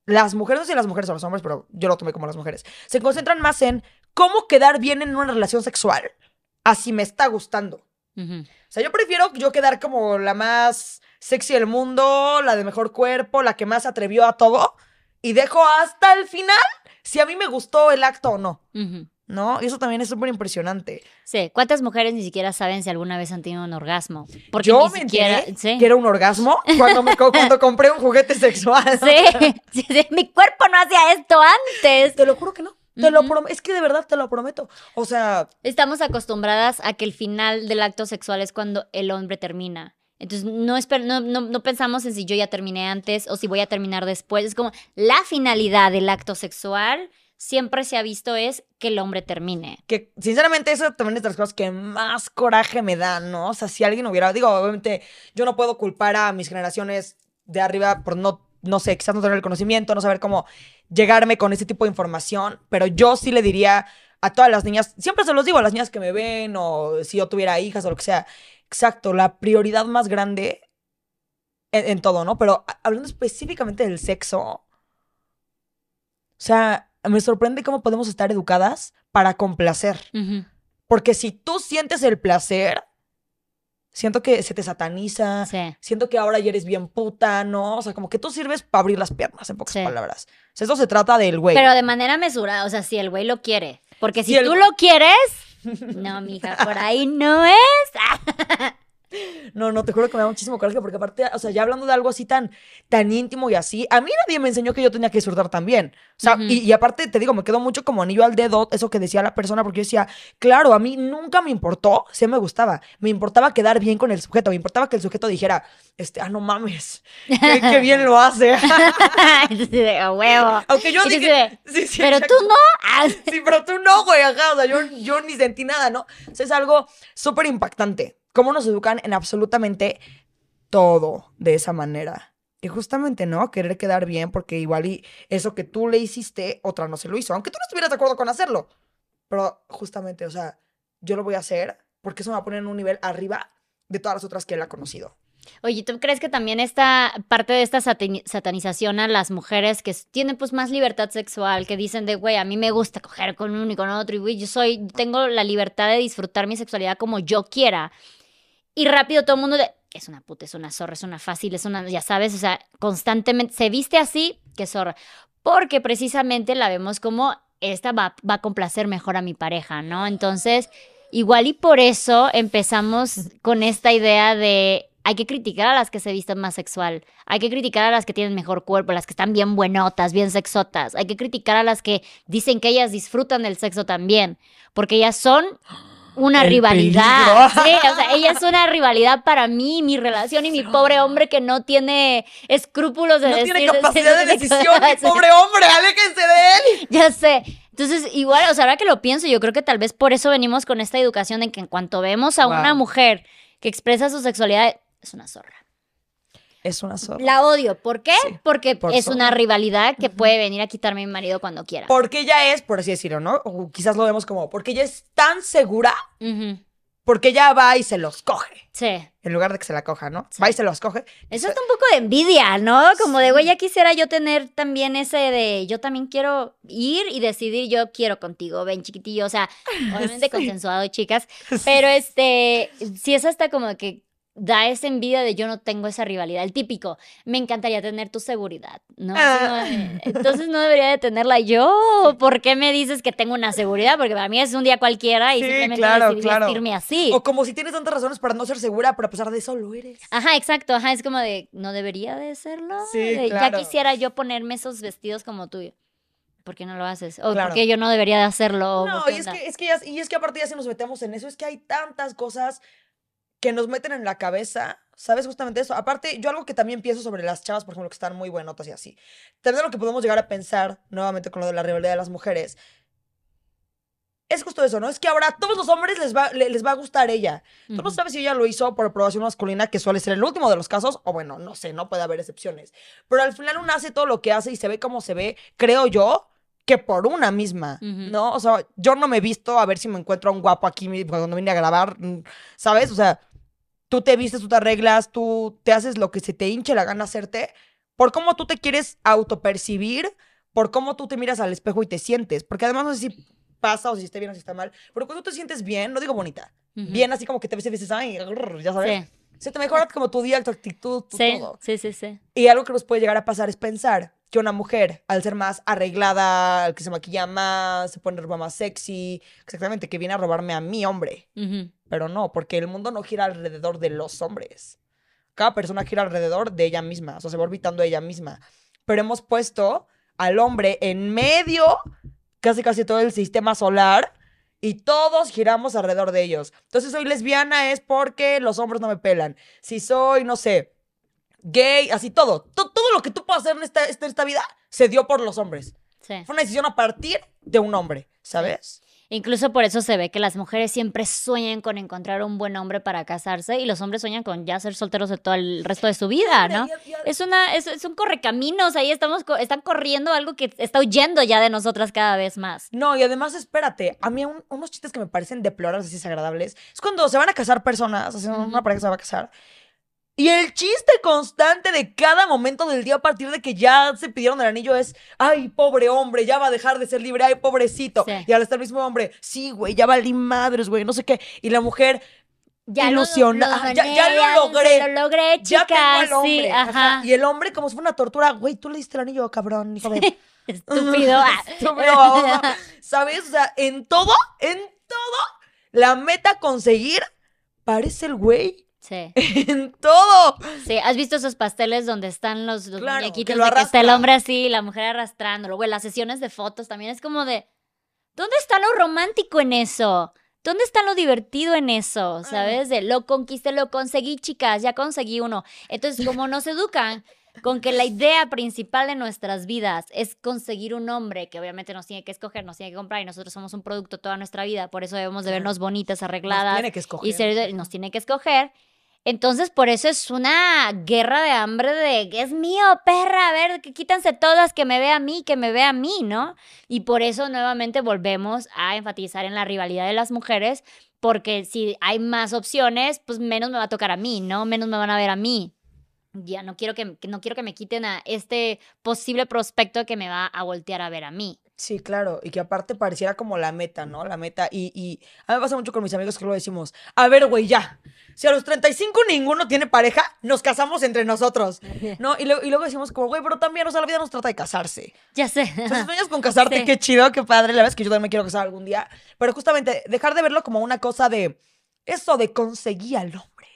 las mujeres, no sé si las mujeres o los hombres, pero yo lo tomé como las mujeres, se concentran más en cómo quedar bien en una relación sexual, así me está gustando. O sea, yo prefiero yo quedar como la más sexy del mundo, la de mejor cuerpo, la que más atrevió a todo, y dejo hasta el final si a mí me gustó el acto o no. ¿no? Y eso también es súper impresionante. Sí, ¿cuántas mujeres ni siquiera saben si alguna vez han tenido un orgasmo? Porque Yo ni me siquiera, enteré sí. que era un orgasmo cuando, me, cuando compré un juguete sexual. Sí, mi cuerpo no hacía esto antes. Te lo juro que no. Te lo Ujú. prometo. Es que de verdad te lo prometo. O sea, Estamos acostumbradas a que el final del acto sexual es cuando el hombre termina. Entonces, no, no, no, no pensamos en si yo ya terminé antes o si voy a terminar después. Es como la finalidad del acto sexual siempre se ha visto es que el hombre termine. que sinceramente eso también es de las cosas que más coraje me dan, ¿no? O sea, si alguien hubiera, digo, obviamente yo no puedo culpar a mis generaciones de arriba por no, no sé, quizás no tener el conocimiento, no saber cómo llegarme con ese tipo de información, pero yo sí le diría a todas las niñas, siempre se los digo a las niñas que me ven o si yo tuviera hijas o lo que sea, exacto, la prioridad más grande en, en todo, ¿no? Pero hablando específicamente del sexo, o sea, me sorprende cómo podemos estar educadas para complacer. Ujú. Porque si tú sientes el placer, siento que se te sataniza, Sí. siento que ahora ya eres bien puta, ¿no? O sea, como que tú sirves para abrir las piernas, en pocas Sí. palabras. O sea, esto se trata del güey. Pero de manera mesurada, o sea, si el güey lo quiere. Porque si, Si el tú lo quieres, no, mija, por ahí no es. No, no, te juro que me da muchísimo coraje porque aparte, o sea, ya hablando de algo así tan, tan íntimo y así, a mí nadie me enseñó que yo tenía que disfrutar también. O sea, y, y aparte te digo, me quedó mucho como anillo al dedo eso que decía la persona porque yo decía, claro, a mí nunca me importó, sí me gustaba, me importaba quedar bien con el sujeto, me importaba que el sujeto dijera, este, ah, no mames, qué, qué bien lo hace. Entonces, de, "A huevo. Aunque yo dije, de, sí, sí, Pero tú no. Sí, pero tú no, güey, ajá, o sea, yo, yo ni sentí nada, ¿no? O sea, es algo súper impactante. Cómo nos educan en absolutamente todo de esa manera. Y justamente, ¿no? Querer quedar bien porque igual y eso que tú le hiciste, otra no se lo hizo, aunque tú no estuvieras de acuerdo con hacerlo. Pero justamente, o sea, yo lo voy a hacer porque eso me va a poner en un nivel arriba de todas las otras que él ha conocido. Oye, ¿tú crees que también esta parte de esta satani- satanización a las mujeres que tienen pues más libertad sexual, que dicen de, güey, a mí me gusta coger con uno y con otro, y güey, yo soy, tengo la libertad de disfrutar mi sexualidad como yo quiera. Y rápido todo el mundo de, es una puta, es una zorra, es una fácil, es una, ya sabes, o sea, constantemente se viste así, que zorra. Porque precisamente la vemos como esta va, va a complacer mejor a mi pareja, ¿no? Entonces, igual y por eso empezamos con esta idea de hay que criticar a las que se visten más sexual, hay que criticar a las que tienen mejor cuerpo, las que están bien buenotas, bien sexotas, hay que criticar a las que dicen que ellas disfrutan del sexo también, porque ellas son una El rivalidad. Sí, o sea, ella es una rivalidad para mí, mi relación y mi pobre hombre que no tiene escrúpulos de No tiene capacidad de decisión, mi pobre hombre, aléjense de él. ya sé. Entonces, igual, o sea, ahora que lo pienso, yo creo que tal vez por eso venimos con esta educación de que en cuanto vemos a una mujer que expresa su sexualidad, es una zorra. Es una zorra. La odio. ¿Por qué? Sí, Porque por es zorra. una rivalidad que puede venir a quitarme a mi marido cuando quiera. Porque ella es, por así decirlo, ¿no? O quizás lo vemos como, porque ella es tan segura, porque ella va y se los coge. Sí. En lugar de que se la coja, ¿no? Sí. Va y se los coge. Eso está un poco de envidia, ¿no? Como de, güey, ya quisiera yo tener también ese de, yo también quiero ir y decidir, yo quiero contigo, ven chiquitillo, o sea, obviamente Sí. consensuado, chicas, pero este, si es hasta como que da esa envidia de yo no tengo esa rivalidad, el típico, me encantaría tener tu seguridad, ¿no? Ah. Entonces no debería de tenerla yo, ¿por qué me dices que tengo una seguridad? Porque para mí es un día cualquiera y Sí, simplemente claro, decidí claro. vestirme así. O como si tienes tantas razones para no ser segura, pero a pesar de eso lo eres. Ajá, exacto, ajá, es como de, ¿no debería de serlo? Sí, De, claro. Ya quisiera yo ponerme esos vestidos como tú. ¿Por qué no lo haces? O Claro. ¿por qué yo no debería de hacerlo? ¿O No, y es que, es que ya, y es que aparte ya si nos metemos en eso, es que hay tantas cosas que nos meten en la cabeza, ¿sabes? Justamente eso. Aparte, yo algo que también pienso sobre las chavas, por ejemplo, que están muy buenotas y así. También lo que podemos llegar a pensar, nuevamente con lo de la rivalidad de las mujeres, es justo eso, ¿no? Es que ahora a todos los hombres les va, le- les va a gustar ella. Tú no Ujú. sabes si ella lo hizo por aprobación masculina, que suele ser el último de los casos, o bueno, no sé, no puede haber excepciones. Pero al final uno hace todo lo que hace y se ve como se ve, creo yo, que por una misma. ¿no? O sea, yo no me he visto a ver si me encuentro a un guapo aquí cuando vine a grabar, ¿sabes? O sea, tú te vistes, tú te arreglas, tú te haces lo que se te hinche la gana hacerte, por cómo tú te quieres autopercibir, por cómo tú te miras al espejo y te sientes. Porque además no sé si pasa o si está bien o si está mal, pero cuando tú te sientes bien, no digo bonita, bien así como que te ves y dices, ay, grrr", ya sabes. Sí, Se te mejora como tu día, tu actitud, tu sí, todo. sí, sí, sí. Y algo que nos puede llegar a pasar es pensar que una mujer, al ser más arreglada, que se maquilla más, se pone ropa más sexy, exactamente, que viene a robarme a mi hombre. Pero no, porque el mundo no gira alrededor de los hombres. Cada persona gira alrededor de ella misma, o sea, se va orbitando ella misma. Pero hemos puesto al hombre en medio, casi casi todo el sistema solar, y todos giramos alrededor de ellos. Entonces, soy lesbiana es porque los hombres no me pelan. Si soy, no sé, gay, así todo. To- todo lo que tú puedas hacer en esta, esta- esta vida se dio por los hombres. Sí. Fue una decisión a partir de un hombre, ¿sabes? Incluso por eso se ve que las mujeres siempre sueñan con encontrar un buen hombre para casarse y los hombres sueñan con ya ser solteros de todo el resto de su vida, ¿no? Es una, es, es un correcaminos, ahí estamos, están corriendo algo que está huyendo ya de nosotras cada vez más. No, y además, espérate, a mí un- unos chistes que me parecen deplorables y desagradables es cuando se van a casar personas, Ujú. una pareja se va a casar, y el chiste constante de cada momento del día a partir de que ya se pidieron el anillo es, ay, pobre hombre, ya va a dejar de ser libre, ay, pobrecito. Sí. Y al estar el mismo hombre, sí, güey, ya valí madres, güey, no sé qué. Y la mujer, Ya lo- Ilusiona- lo ya- lo logré. se Lo logré, ya tengo chicas. al hombre. Sí, ajá. ajá. Y el hombre, como si fuera una tortura, güey, tú le diste el anillo, cabrón, hijo de... Estúpido. ah. Estúpido. ¿Sabes? O sea, en todo, en todo, la meta conseguir parece el güey Sí. En todo. Sí, ¿has visto esos pasteles donde están los, los Claro, muñequitos que lo de que está el hombre así y la mujer arrastrándolo? Güey, las sesiones de fotos también es como de. ¿Dónde está lo romántico en eso? ¿Dónde está lo divertido en eso? ¿Sabes? De lo conquisté, lo conseguí, chicas, ya conseguí uno. Entonces, como nos educan con que la idea principal de nuestras vidas es conseguir un hombre que obviamente nos tiene que escoger, nos tiene que comprar y nosotros somos un producto toda nuestra vida, por eso debemos de vernos bonitas, Nos arregladas tiene que escoger. y ser- nos tiene que escoger. Entonces, por eso es una guerra de hambre de que es mío, perra, a ver, que quítanse todas, que me vea a mí, que me vea a mí, ¿no? Y por eso nuevamente volvemos a enfatizar en la rivalidad de las mujeres, porque si hay más opciones, pues menos me va a tocar a mí, ¿no? Menos me van a ver a mí. Ya no quiero que, no quiero que me quiten a este posible prospecto que me va a voltear a ver a mí. Sí, claro, y que aparte pareciera como la meta, ¿no? La meta, y, y a mí me pasa mucho con mis amigos que luego decimos, a ver, güey, ya, si a los 35 ninguno tiene pareja, nos casamos entre nosotros, ¿no? Y, luego- y luego decimos como, güey, pero también, o sea, la vida nos trata de casarse. Ya sé. O sea, si sueñas con casarte, Sí. qué chido, qué padre, la verdad es que yo también me quiero casar algún día, pero justamente dejar de verlo como una cosa de, eso de conseguí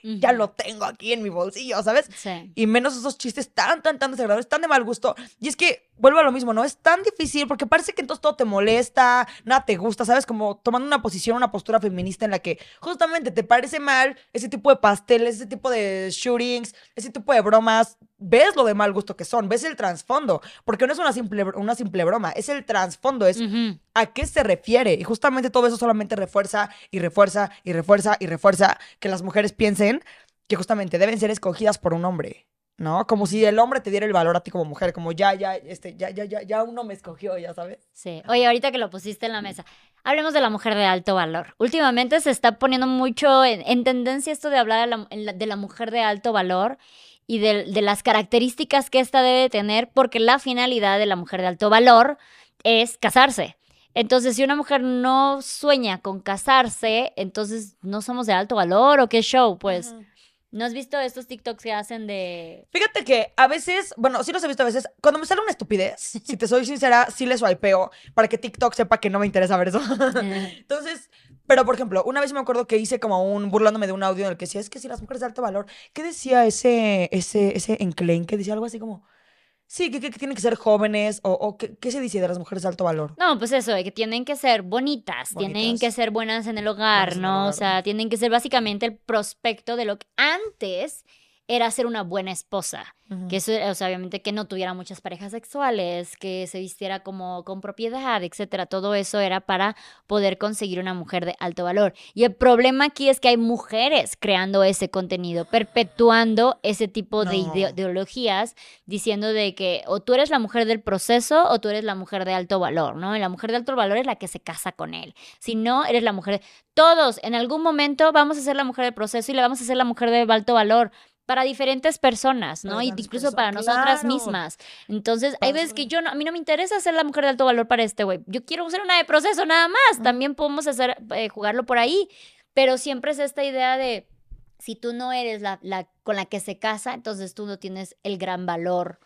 ya lo tengo aquí en mi bolsillo, ¿sabes? Sí. Y menos esos chistes tan, tan, tan desagradables, tan de mal gusto. Y es que, vuelvo a lo mismo, ¿no? Es tan difícil porque parece que entonces todo te molesta, nada te gusta, ¿sabes? Como tomando una posición, una postura feminista en la que justamente te parece mal ese tipo de pasteles, ese tipo de shootings, ese tipo de bromas. Ves lo de mal gusto que son, ves el trasfondo, porque no es una simple, una simple broma, es el trasfondo, es a qué se refiere. Y justamente todo eso solamente refuerza y refuerza y refuerza y refuerza que las mujeres piensen que justamente deben ser escogidas por un hombre. ¿No? Como si el hombre te diera el valor a ti como mujer, como ya, ya, este, ya, ya, ya, ya uno me escogió, ya sabes. Sí. Oye, ahorita que lo pusiste en la mesa, hablemos de la mujer de alto valor. Últimamente se está poniendo mucho en, en tendencia esto de hablar la- de la mujer de alto valor y de, de las características que ésta debe tener, porque la finalidad de la mujer de alto valor es casarse. Entonces, si una mujer no sueña con casarse, entonces no somos de alto valor o qué show, pues. ¿No has visto estos TikToks que hacen de... Fíjate que a veces, bueno, sí los he visto a veces, cuando me sale una estupidez, si te soy sincera, sí le swipeo para que TikTok sepa que no me interesa ver eso. Entonces, pero por ejemplo, una vez me acuerdo que hice como un burlándome de un audio en el que decía, es que si las mujeres de alto valor, ¿qué decía ese, ese, ese enclén? Que decía algo así como, sí, que, que- que tienen que ser jóvenes, o, o ¿qué, qué se dice de las mujeres de alto valor? No, pues eso, de que tienen que ser bonitas, tienen que ser buenas en el hogar, Buenas en el ¿no? O sea, tienen que ser básicamente el prospecto de lo que antes era ser una buena esposa. Que eso, o sea, obviamente que no tuviera muchas parejas sexuales, que se vistiera como con propiedad, etcétera. Todo eso era para poder conseguir una mujer de alto valor. Y el problema aquí es que hay mujeres creando ese contenido, perpetuando ese tipo de ide- ideologías, diciendo de que o tú eres la mujer del proceso o tú eres la mujer de alto valor, ¿no? Y la mujer de alto valor es la que se casa con él. Si no, eres la mujer. Todos en algún momento vamos a ser la mujer del proceso y le vamos a ser la mujer de alto valor. Para diferentes personas, ¿no? Para Y diferentes incluso para nosotras claro. mismas. Entonces, hay veces que yo no, a mí no me interesa ser la mujer de alto valor para este güey. Yo quiero ser una de proceso nada más. También podemos hacer, eh, jugarlo por ahí. Pero siempre es esta idea de si tú no eres la, la con la que se casa, entonces tú no tienes el gran valor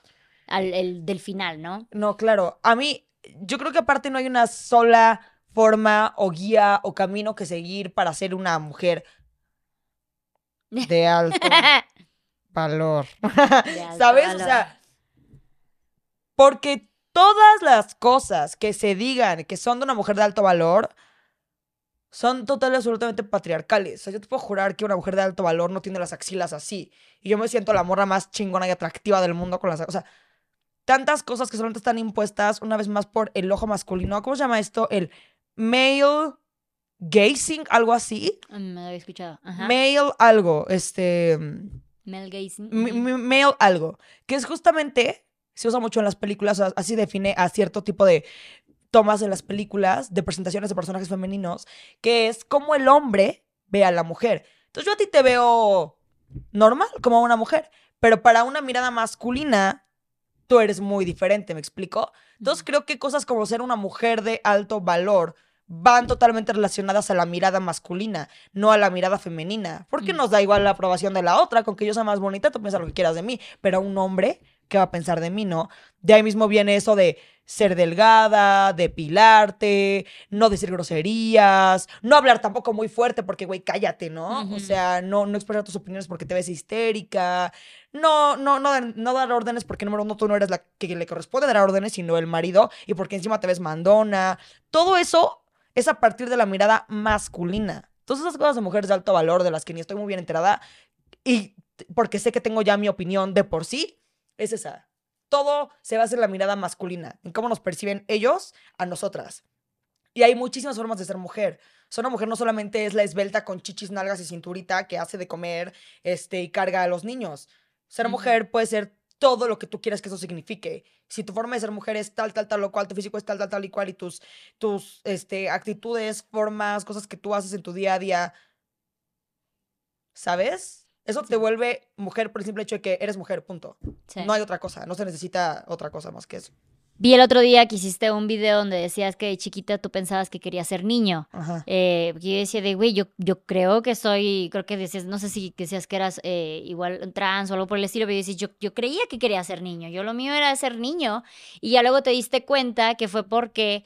al, el- del final, ¿no? No, claro. A mí, yo creo que aparte no hay una sola forma o guía o camino que seguir para ser una mujer de alto valor. ¿Sabes? O sea, porque todas las cosas que se digan que son de una mujer de alto valor son total y absolutamente patriarcales. O sea, yo te puedo jurar que una mujer de alto valor no tiene las axilas así. Y yo me siento la morra más chingona y atractiva del mundo con las... O sea, tantas cosas que solamente están impuestas una vez más por el ojo masculino. ¿Cómo se llama esto? El male gazing, algo así. Mm, Me lo había escuchado. Ajá. Male algo, este... Ujú. mi- male algo, que es justamente, se usa mucho en las películas, así define a cierto tipo de tomas en las películas, de presentaciones de personajes femeninos, que es como el hombre ve a la mujer. Entonces yo a ti te veo normal, como a una mujer, pero para una mirada masculina, tú eres muy diferente, ¿me explico? Entonces creo que cosas como ser una mujer de alto valor van totalmente relacionadas a la mirada masculina, no a la mirada femenina. Porque Mm. nos da igual la aprobación de la otra, con que yo sea más bonita, tú piensas lo que quieras de mí, pero a un hombre ¿qué va a pensar de mí, no? De ahí mismo viene eso de ser delgada, depilarte, no decir groserías, no hablar tampoco muy fuerte porque, güey, cállate, ¿no? O sea, no, no expresar tus opiniones porque te ves histérica, no, no, no, no dar órdenes porque, número uno, tú no eres la que le corresponde dar órdenes, sino el marido, y porque encima te ves mandona. Todo eso es a partir de la mirada masculina. Todas esas cosas de mujeres de alto valor, de las que ni estoy muy bien enterada, y porque sé que tengo ya mi opinión de por sí, es esa. Todo se basa en la mirada masculina, en cómo nos perciben ellos a nosotras. Y hay muchísimas formas de ser mujer. Ser una mujer no solamente es la esbelta con chichis, nalgas y cinturita que hace de comer este, y carga a los niños. Ser mujer puede ser todo lo que tú quieras que eso signifique. Si tu forma de ser mujer es tal, tal, tal, lo cual, tu físico es tal, tal, tal y cual, y tus, tus este, actitudes, formas, cosas que tú haces en tu día a día, ¿sabes? Eso te vuelve mujer por el simple hecho de que eres mujer, punto. Sí. No hay otra cosa, no se necesita otra cosa más que eso. Vi el otro día que hiciste un video donde decías que de chiquita tú pensabas que querías ser niño. Ajá. Eh, yo decía de, güey, yo, yo creo que soy, creo que decías, no sé si decías que eras eh, igual trans o algo por el estilo, pero yo decía, yo, yo creía que quería ser niño, yo lo mío era ser niño, y ya luego te diste cuenta que fue porque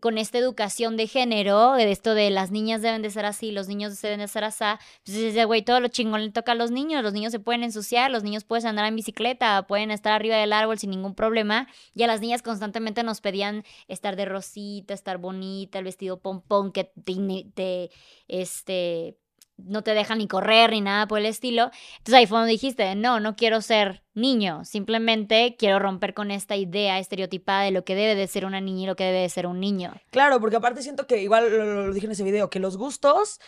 con esta educación de género, de esto de las niñas deben de ser así, los niños deben de ser así, pues dices, güey, todo lo chingón le toca a los niños, los niños se pueden ensuciar, los niños pueden andar en bicicleta, pueden estar arriba del árbol sin ningún problema, y a las niñas constantemente nos pedían estar de rosita, estar bonita, el vestido pompón que te, te, este, no te dejan ni correr ni nada por el estilo. Entonces ahí fue donde dijiste, no, no quiero ser niño, simplemente quiero romper con esta idea estereotipada de lo que debe de ser una niña y lo que debe de ser un niño. Claro, porque aparte siento que igual lo, dije en ese video, que los gustos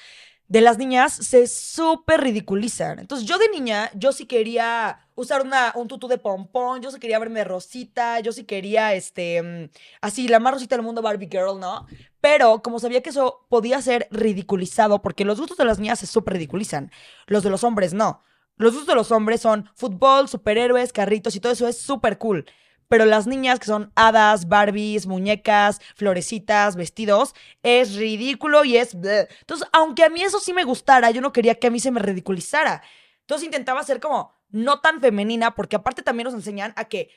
de las niñas se súper ridiculizan. Entonces yo de niña, yo sí quería usar una, un tutú de pompón, yo sí quería verme rosita, yo sí quería, este, mm, así, la más rosita del mundo Barbie Girl, ¿no? Pero como sabía que eso podía ser ridiculizado, porque los gustos de las niñas se súper ridiculizan, los de los hombres no. Los gustos de los hombres son fútbol, superhéroes, carritos y todo eso es súper cool. Pero las niñas que son hadas, Barbies, muñecas, florecitas, vestidos, es ridículo y es... bleh. Entonces, aunque a mí eso sí me gustara, yo no quería que a mí se me ridiculizara. Entonces intentaba ser como no tan femenina, porque aparte también nos enseñan a que...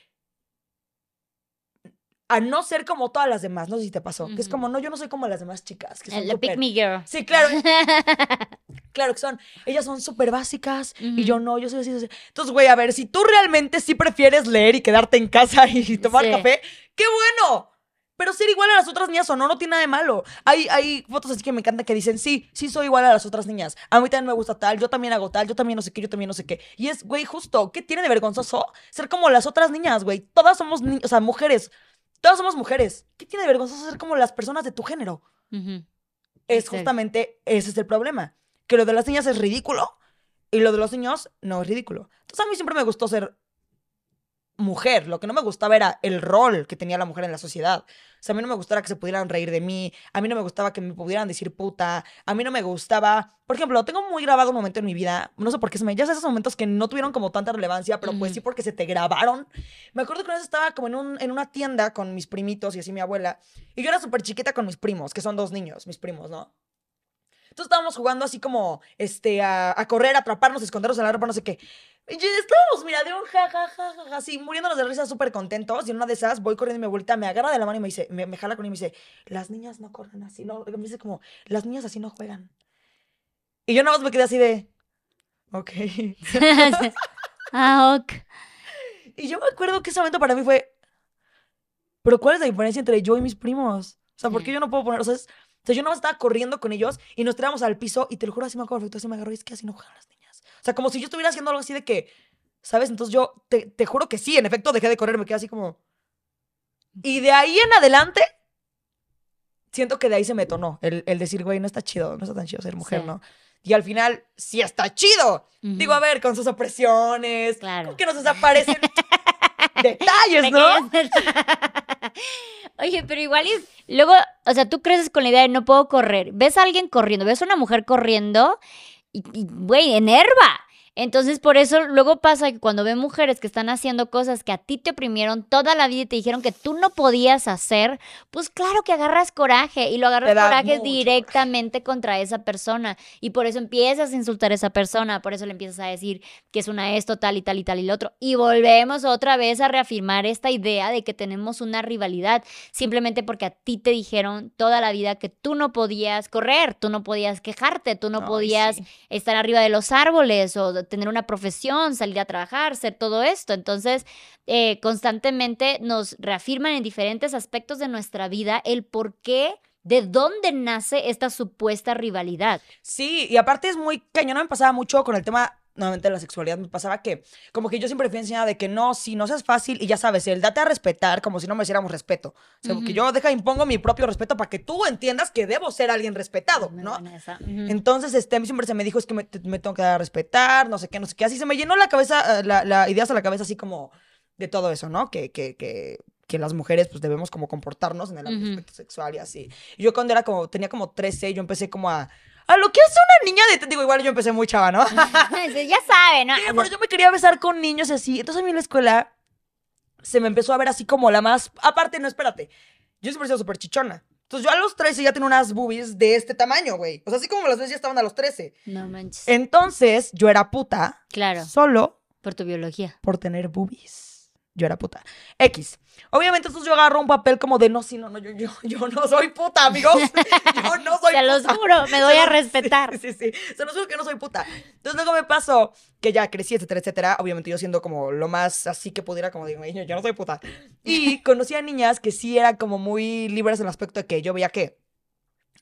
A no ser como todas las demás, no sé si te pasó. Que es como, no, yo no soy como las demás chicas. Que son La pick me girl. Sí, claro. Claro que son, ellas son súper básicas y yo no, yo soy así, así. Entonces, güey, a ver, si tú realmente sí prefieres leer y quedarte en casa y tomar Sí. café, ¡qué bueno! Pero ser igual a las otras niñas o no, no tiene nada de malo. Hay, hay fotos así que me encanta que dicen, sí, sí soy igual a las otras niñas. A mí también me gusta tal, yo también hago tal, yo también no sé qué, yo también no sé qué. Y es, güey, justo, ¿qué tiene de vergonzoso ser como las otras niñas, güey? Todas somos, ni- o sea, mujeres. Todas somos mujeres. ¿Qué tiene de vergonzoso ser como las personas de tu género? Es Exacto. justamente ese es el problema. Que lo de las niñas es ridículo y lo de los niños no es ridículo. Entonces a mí siempre me gustó ser mujer. Lo que no me gustaba era el rol que tenía la mujer en la sociedad. O sea, a mí no me gustaba que se pudieran reír de mí. A mí no me gustaba que me pudieran decir puta. A mí no me gustaba. Por ejemplo, tengo muy grabado un momento en mi vida. No sé por qué se me. Ya sabes, esos momentos que no tuvieron como tanta relevancia, pero pues sí porque se te grabaron. Me acuerdo que una vez estaba como en, un, en una tienda con mis primitos y así mi abuela. Y yo era súper chiquita con mis primos, que son dos niños, mis primos, ¿no? Entonces estábamos jugando así como, este, a, a correr, a atraparnos, a escondernos en la ropa, no sé qué. Y estábamos, mira, de un ja, ja, ja, ja, así, muriéndonos de risa, súper contentos. Y en una de esas voy corriendo y mi abuelita me agarra de la mano y me dice, me, me jala con él y me dice, las niñas no corren así, no, me dice como, las niñas así no juegan. Y yo nada más me quedé así de, ok. ah, ok. Y yo me acuerdo que ese momento para mí fue, pero ¿cuál es la diferencia entre yo y mis primos? O sea, ¿por qué yo no puedo poner, o sea, es- sea, yo no estaba corriendo con ellos y nos tiramos al piso y te lo juro, así me acuerdo perfecto, así me agarró y es que así no juegan las niñas. O sea, como si yo estuviera haciendo algo así de que, ¿sabes? Entonces yo te, te juro que sí, en efecto dejé de correr, me quedé así como... Y de ahí en adelante, siento que de ahí se me tonó el, el decir, güey, no está chido, no está tan chido ser mujer, Sí. ¿no? Y al final, sí está chido. Digo, a ver, con sus opresiones, Claro. con que nos desaparecen detalles, ¿no? Oye, pero igual y luego, o sea, tú creces con la idea de no puedo correr. Ves a alguien corriendo, ves a una mujer corriendo y, güey, enerva. Entonces, por eso luego pasa que cuando ven mujeres que están haciendo cosas que a ti te oprimieron toda la vida y te dijeron que tú no podías hacer, pues claro que agarras coraje y lo agarras coraje directamente contra esa persona y por eso empiezas a insultar a esa persona, por eso le empiezas a decir que es una esto, tal y tal y tal y lo otro. Y volvemos otra vez a reafirmar esta idea de que tenemos una rivalidad simplemente porque a ti te dijeron toda la vida que tú no podías correr, tú no podías quejarte, tú no podías sí. estar arriba de los árboles o tener una profesión, salir a trabajar, ser todo esto. Entonces, eh, constantemente nos reafirman en diferentes aspectos de nuestra vida el por qué, de dónde nace esta supuesta rivalidad. Sí, y aparte es muy cañona, me pasaba mucho con el tema nuevamente la sexualidad, me pasaba que como que yo siempre fui enseñada de que no, si no seas fácil y ya sabes, el date a respetar como si no mereciéramos respeto. O sea, que yo deja, impongo mi propio respeto para que tú entiendas que debo ser alguien respetado, ¿no? Entonces, este, a mí siempre se me dijo, es que me, te- me tengo que dar a respetar, no sé qué, no sé qué. Así se me llenó la cabeza, eh, la, la idea hasta la cabeza así como de todo eso, ¿no? Que, que, que, que las mujeres pues debemos como comportarnos en el aspecto sexual y así. Y yo cuando era como, tenía como 13, yo empecé como a... A lo que hace una niña de... Digo, igual yo empecé muy chava, ¿no? ya saben, ¿no? Sí, pero yo me quería besar con niños y así. Entonces a mí en la escuela se me empezó a ver así como la más... Aparte, no, espérate. Yo siempre he sido súper chichona. Entonces yo a los 13 ya tenía unas boobies de este tamaño, güey. O sea, así como las ves ya estaban a los 13. No manches. Entonces yo era puta Claro, solo por tu biología. por tener boobies. Yo era puta. X. Obviamente entonces yo agarro un papel como de no, sí, no, no, yo, yo, yo no soy puta, amigos. Yo no soy Se los puta. juro, me doy a respetar. Sí, sí, sí. Se los juro que no soy puta. Entonces luego me pasó que ya crecí, etcétera, etcétera. Obviamente yo siendo como lo más así que pudiera, como digo, yo, yo no soy puta. Y conocí a niñas que sí eran como muy libres en el aspecto de que yo veía que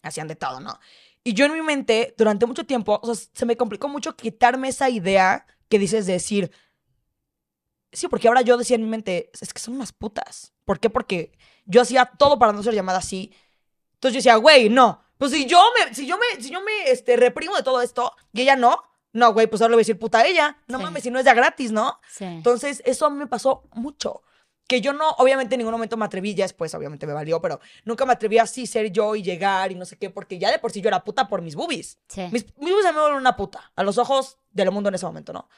hacían de todo, ¿no? Y yo en mi mente, durante mucho tiempo, o sea, se me complicó mucho quitarme esa idea que dices de decir, sí, porque ahora yo decía en mi mente, es que son unas putas. ¿Por qué? Porque yo hacía todo para no ser llamada así. Entonces yo decía, güey, no. Pues si yo me, si yo me, si yo me este, reprimo de todo esto y ella no, no, güey, pues ahora le voy a decir puta a ella. No Sí. mames, si no es ya gratis, ¿no? Sí. Entonces, eso a mí me pasó mucho. Que yo no, obviamente en ningún momento me atreví, ya después obviamente me valió, pero nunca me atreví así ser yo y llegar y no sé qué, porque ya de por sí yo era puta por mis boobies. Sí. Mis, mis boobies a mí me vuelven una puta, a los ojos del mundo en ese momento, ¿no?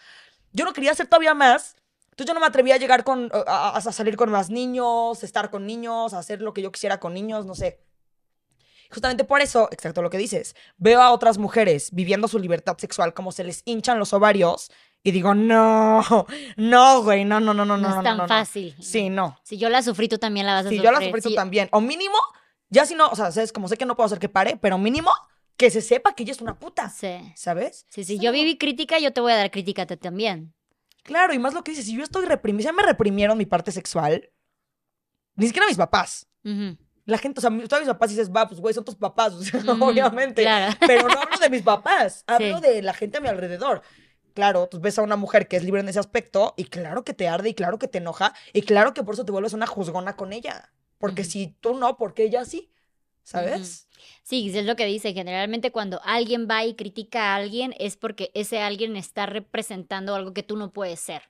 Yo no quería hacer todavía más, entonces yo no me atrevía a llegar con, a, a- salir con más niños, estar con niños, hacer lo que yo quisiera con niños, no sé. Justamente por eso, exacto lo que dices, veo a otras mujeres viviendo su libertad sexual como se les hinchan los ovarios y digo, no, no, güey, no, no, no, no, No, no, es tan no, no. fácil. Sí, no. Si yo la sufrí, tú también la vas a Si sufrir. yo la sufrí tú Sí, también. O mínimo, ya si no, o sea, sabes, como sé que no puedo hacer que pare, pero mínimo que se sepa que ella es una puta, Sí. ¿sabes? Sí, si Eso yo viví crítica, yo te voy a dar crítica también. Claro, y más lo que dices, si yo estoy reprimida, ya me reprimieron mi parte sexual, ni siquiera mis papás. La gente, o sea, todos mis papás dices, va, pues güey, son tus papás, o sea, Ujú, obviamente. Claro. Pero no hablo de mis papás, hablo Sí. de la gente a mi alrededor. Claro, tú ves a una mujer que es libre en ese aspecto y claro que te arde y claro que te enoja y claro que por eso te vuelves una juzgona con ella. Porque si tú no, porque ella sí, ¿sabes? Sí, es lo que dice. Generalmente cuando alguien va y critica a alguien es porque ese alguien está representando algo que tú no puedes ser.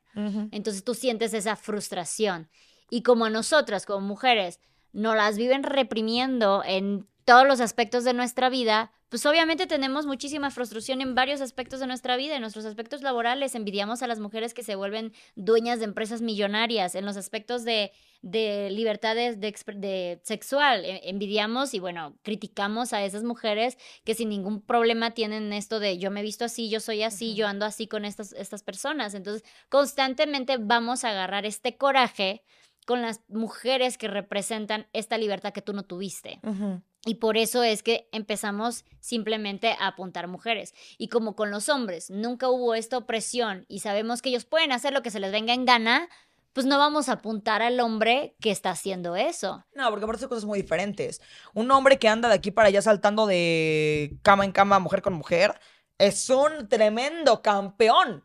Entonces tú sientes esa frustración. Y como nosotras, como mujeres, nos las viven reprimiendo en todos los aspectos de nuestra vida, pues obviamente tenemos muchísima frustración en varios aspectos de nuestra vida, en nuestros aspectos laborales, envidiamos a las mujeres que se vuelven dueñas de empresas millonarias, en los aspectos de, de libertades de, de sexual, e- envidiamos y bueno, criticamos a esas mujeres que sin ningún problema tienen esto de yo me he visto así, yo soy así, yo ando así con estas, estas personas. Entonces, constantemente vamos a agarrar este coraje con las mujeres que representan esta libertad que tú no tuviste. Ujú. Y por eso es que empezamos simplemente a apuntar mujeres. Y como con los hombres nunca hubo esta opresión y sabemos que ellos pueden hacer lo que se les venga en gana, pues no vamos a apuntar al hombre que está haciendo eso. No, porque aparte son cosas muy diferentes. Un hombre que anda de aquí para allá saltando de cama en cama, mujer con mujer, es un tremendo campeón.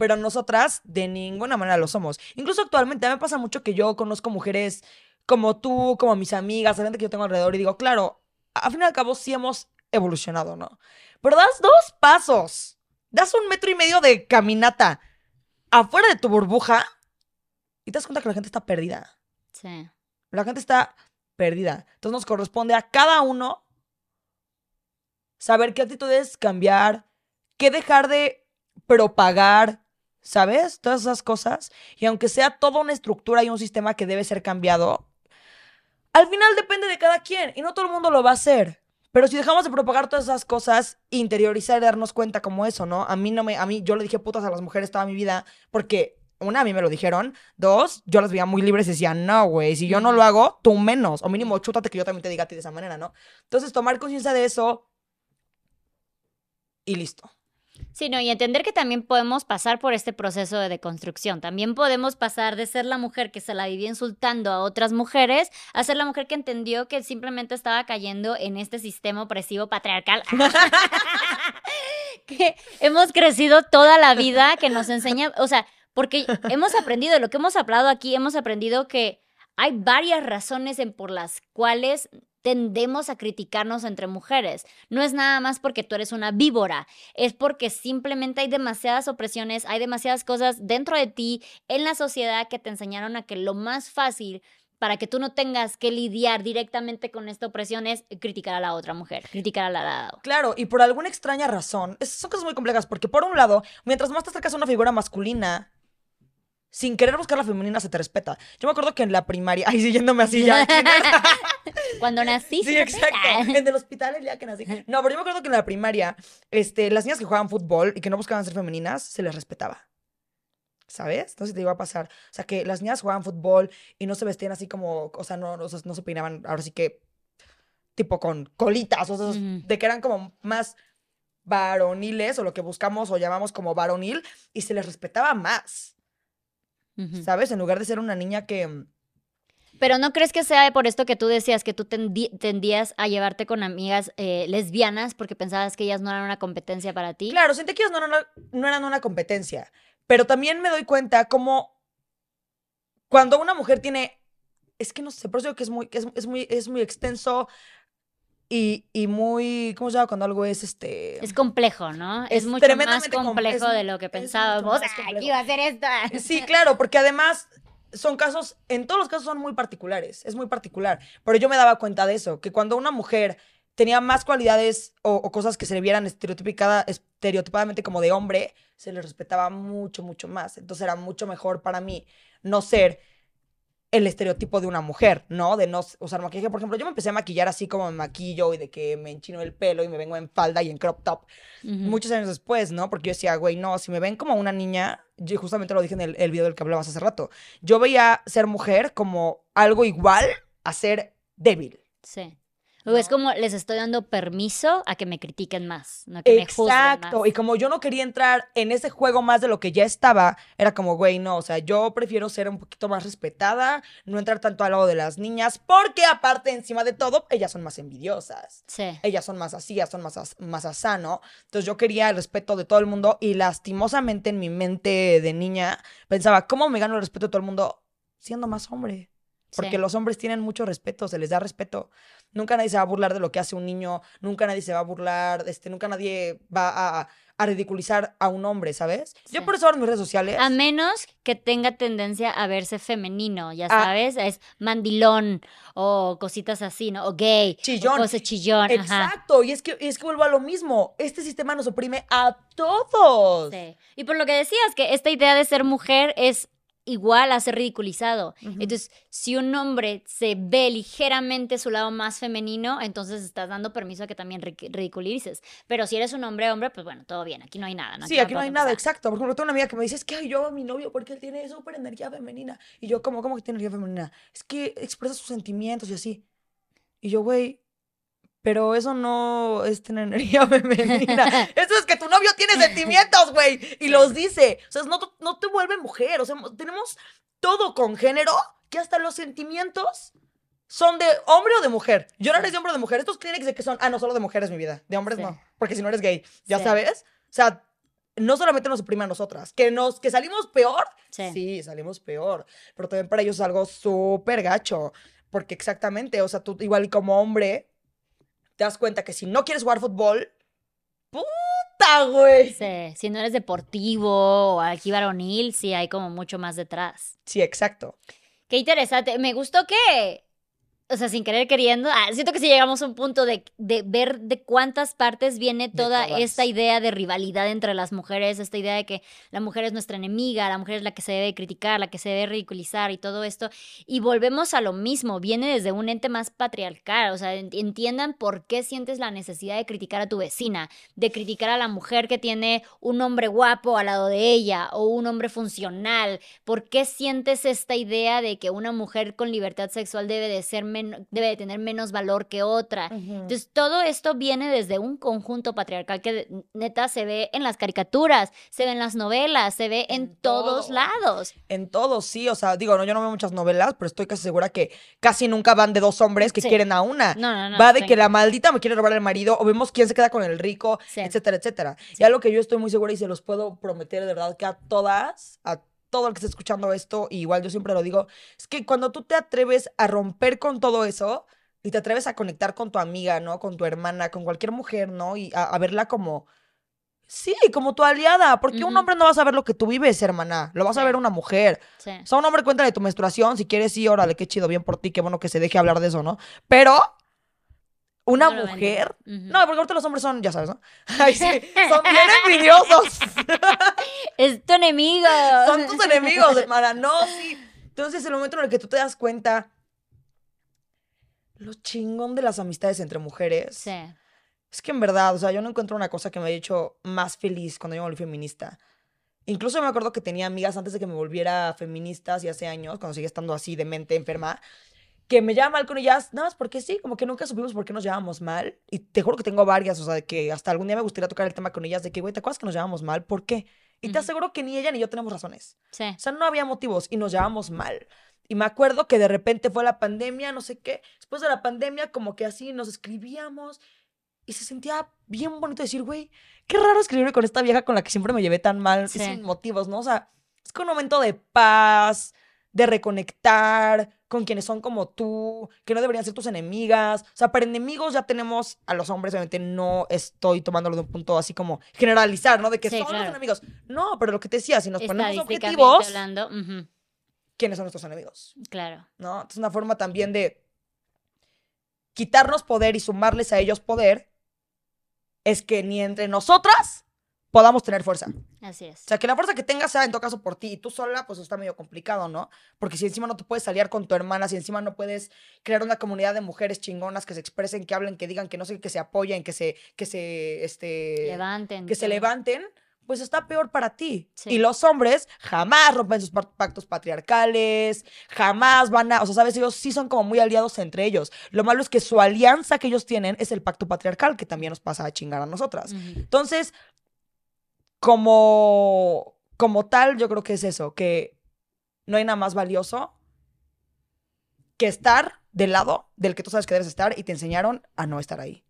Pero nosotras de ninguna manera lo somos. Incluso actualmente a mí me pasa mucho que yo conozco mujeres como tú, como mis amigas, la gente que yo tengo alrededor y digo, claro, a fin y al cabo sí hemos evolucionado, ¿no? Pero das dos pasos, das un metro y medio de caminata afuera de tu burbuja y te das cuenta que la gente está perdida. Sí. La gente está perdida. Entonces nos corresponde a cada uno saber qué actitudes cambiar, qué dejar de propagar, ¿sabes? Todas esas cosas. Y aunque sea toda una estructura y un sistema que debe ser cambiado, al final depende de cada quien y no todo el mundo lo va a hacer. Pero si dejamos de propagar todas esas cosas, interiorizar y darnos cuenta como eso, ¿no? A mí no me, a mí, yo le dije putas a las mujeres toda mi vida porque una, a mí me lo dijeron. Dos, yo las veía muy libres y decía, no, güey, si yo no lo hago, tú menos. O mínimo, chútate que yo también te diga a ti de esa manera, ¿no? Entonces, tomar conciencia de eso y listo. Sí, no, y entender que también podemos pasar por este proceso de deconstrucción. También podemos pasar de ser la mujer que se la vivía insultando a otras mujeres a ser la mujer que entendió que simplemente estaba cayendo en este sistema opresivo patriarcal. que hemos crecido toda la vida, que nos enseña, o sea, porque hemos aprendido, lo que hemos hablado aquí, hemos aprendido que hay varias razones en por las cuales tendemos a criticarnos entre mujeres. No es nada más porque tú eres una víbora, es porque simplemente hay demasiadas opresiones, hay demasiadas cosas dentro de ti, en la sociedad, que te enseñaron a que lo más fácil para que tú no tengas que lidiar directamente con esta opresión es criticar a la otra mujer, criticar a la lado. Claro, y por alguna extraña razón, son cosas muy complejas, porque por un lado, mientras más te acercas a una figura masculina, sin querer buscar la femenina se te respeta. Yo me acuerdo que en la primaria, ay, siguiéndome así ya. Cuando nací. Sí, exacto. En el hospital el día que nací. No, pero yo me acuerdo que en la primaria, este, las niñas que jugaban fútbol y que no buscaban ser femeninas, se les respetaba. ¿Sabes? Entonces te iba a pasar. O sea, que las niñas jugaban fútbol y no se vestían así como, o sea, no, no, no se peinaban, ahora sí que, tipo con colitas, o sea, de que eran como más varoniles o lo que buscamos o llamamos como varonil y se les respetaba más. ¿Sabes? En lugar de ser una niña que... Mm, pero no crees que sea por esto que tú decías que tú tendías a llevarte con amigas eh, lesbianas porque pensabas que ellas no eran una competencia para ti? Claro, sentí que ellas no eran una, no eran una competencia. Pero también me doy cuenta como cuando una mujer tiene. Es que no sé, por eso digo que es muy, es, es muy, es muy extenso y, muy, ¿cómo se llama cuando algo es este? Es complejo, ¿no? Es, mucho más complejo de lo que pensábamos. Aquí iba a ser esto. Sí, claro, porque además son casos, en todos los casos son muy particulares, es muy particular. Pero yo me daba cuenta de eso, que cuando una mujer tenía más cualidades o, cosas que se le vieran estereotipadamente como de hombre, se le respetaba mucho, mucho más. Entonces era mucho mejor para mí no ser el estereotipo de una mujer, ¿no? De no usar maquillaje. Por ejemplo, yo me empecé a maquillar así como me maquillo y de que me enchino el pelo y me vengo en falda y en crop top. Muchos años después, ¿no? Porque yo decía, güey, no, si me ven como una niña, yo justamente lo dije en el, el video del que hablabas hace rato, yo veía ser mujer como algo igual a ser débil. Sí. Es como les estoy dando permiso a que me critiquen más, no que me juzguen Exacto. Y como yo no quería entrar en ese juego más de lo que ya estaba, era como, güey, no, o sea, yo prefiero ser un poquito más respetada, no entrar tanto al lado de las niñas, porque aparte, encima de todo, ellas son más envidiosas. Sí. Ellas son más así, ellas son más, más asano. Entonces yo quería el respeto de todo el mundo y lastimosamente en mi mente de niña pensaba, ¿cómo me gano el respeto de todo el mundo siendo más hombre? Porque los hombres tienen mucho respeto, se les da respeto. Nunca nadie se va a burlar de lo que hace un niño, nunca nadie se va a burlar, este, nunca nadie va a, a ridiculizar a un hombre, ¿sabes? Yo por eso ahora en mis redes sociales. A menos que tenga tendencia a verse femenino, ya ah. sabes, es mandilón o cositas así, ¿no? O gay. Chillón. O chillón. Exacto. Y es que, es que vuelvo a lo mismo. Este sistema nos oprime a todos. Sí. Y por lo que decías, que esta idea de ser mujer es igual a ser ridiculizado. Entonces, si un hombre se ve ligeramente su lado más femenino, entonces estás dando permiso a que también ridiculices. Pero si eres un hombre hombre, pues bueno, todo bien, aquí no hay nada. sí, aquí no hay nada, exacto. Por ejemplo, tengo una amiga que me dice, es que yo a mi novio porque él tiene súper energía femenina. Y yo, ¿cómo, cómo que tiene energía femenina? Es que expresa sus sentimientos y así. Y yo, güey, pero eso no es tener energía femenina. eso es que tu novio tiene sentimientos, güey. Y los dice. O sea, no, no te vuelve mujer. O sea, tenemos todo con género que hasta los sentimientos son de hombre o de mujer. Yo no eres de hombre o de mujer. Estos clinics de que son, ah, no, solo de mujeres, mi vida. De hombres no. Porque si no eres gay, ya sabes. O sea, no solamente nos oprime a nosotras, que nos, que salimos peor. Sí. salimos peor. Pero también para ellos es algo súper gacho. Porque exactamente, o sea, tú igual como hombre, te das cuenta que si no quieres jugar fútbol, puta, güey. Sí, si no eres deportivo o aquí varonil, sí hay como mucho más detrás. Sí, exacto. Qué interesante. Me gustó que o sea, sin querer queriendo, ah, siento que si llegamos a un punto de, de ver de cuántas partes viene toda esta idea de rivalidad entre las mujeres, esta idea de que la mujer es nuestra enemiga, la mujer es la que se debe criticar, la que se debe ridiculizar y todo esto. Y volvemos a lo mismo, viene desde un ente más patriarcal, o sea, en- entiendan por qué sientes la necesidad de criticar a tu vecina, de criticar a la mujer que tiene un hombre guapo al lado de ella o un hombre funcional, por qué sientes esta idea de que una mujer con libertad sexual debe de ser men- debe de tener menos valor que otra. Entonces, todo esto viene desde un conjunto patriarcal que neta se ve en las caricaturas, se ve en las novelas, se ve en, En todos todo. lados. En todo, sí. O sea, digo, no, yo no veo muchas novelas, pero estoy casi segura que casi nunca van de dos hombres que Sí. quieren a una. No, no, no. Va de sí. que la maldita me quiere robar el marido, o vemos quién se queda con el rico, Sí. etcétera, etcétera. Y algo que yo estoy muy segura y se los puedo prometer de verdad que a todas, a todo el que esté escuchando esto, y igual yo siempre lo digo, es que cuando tú te atreves a romper con todo eso y te atreves a conectar con tu amiga, ¿no? Con tu hermana, con cualquier mujer, ¿no? Y a, a verla como... Sí, como tu aliada, porque un hombre no va a saber lo que tú vives, hermana, lo vas a ver una mujer. Sí. O sea, un hombre cuenta de tu menstruación, si quieres, sí, órale, qué chido, bien por ti, qué bueno que se deje hablar de eso, ¿no? Pero una No mujer... No, porque ahorita los hombres son, ya sabes, ¿no? Ay, sí, son bien envidiosos. Es tu enemigo. Son tus enemigos, hermana. No, sí. Entonces, el momento en el que tú te das cuenta lo chingón de las amistades entre mujeres. Sí. Es que en verdad, o sea, yo no encuentro una cosa que me haya hecho más feliz cuando yo me volví feminista. Incluso me acuerdo que tenía amigas antes de que me volviera feminista, hace hace años, cuando seguía estando así de mente enferma, que me llevaba mal con ellas, nada más porque sí, como que nunca supimos por qué nos llevábamos mal. Y te juro que tengo varias, o sea, de que hasta algún día me gustaría tocar el tema con ellas, de que, güey, ¿te acuerdas que nos llevábamos mal? ¿Por qué? Y te aseguro que ni ella ni yo tenemos razones. Sí. O sea, no había motivos y nos llevábamos mal. Y me acuerdo que de repente fue la pandemia, no sé qué. Después de la pandemia, como que así nos escribíamos y se sentía bien bonito decir, güey, qué raro escribir con esta vieja con la que siempre me llevé tan mal y sin motivos, ¿no? O sea, es que un momento de paz, de reconectar con quienes son como tú, que no deberían ser tus enemigas. O sea, para enemigos ya tenemos a los hombres, obviamente no estoy tomándolo de un punto así como generalizar, ¿no? De que Sí, son claro. los enemigos. No, pero lo que te decía, si nos ponemos objetivos, hablando, ujú, quiénes son nuestros enemigos, claro. ¿no? Es una forma también de quitarnos poder y sumarles a ellos poder, es que ni entre nosotras podamos tener fuerza. Así es. O sea, que la fuerza que tengas sea en todo caso por ti y tú sola, pues está medio complicado, ¿no? Porque si encima no te puedes aliar con tu hermana, si encima no puedes crear una comunidad de mujeres chingonas que se expresen, que hablen, que digan, que no sé, que se apoyen, que se, que se, este, Levanten. que se levanten, pues está peor para ti. Sí. Y los hombres jamás rompen sus pa- pactos patriarcales, jamás van a, o sea, sabes, ellos sí son como muy aliados entre ellos. Lo malo es que su alianza que ellos tienen es el pacto patriarcal, que también nos pasa a chingar a nosotras. Entonces, como, como tal, yo creo que es eso, que no hay nada más valioso que estar del lado del que tú sabes que debes estar y te enseñaron a no estar ahí.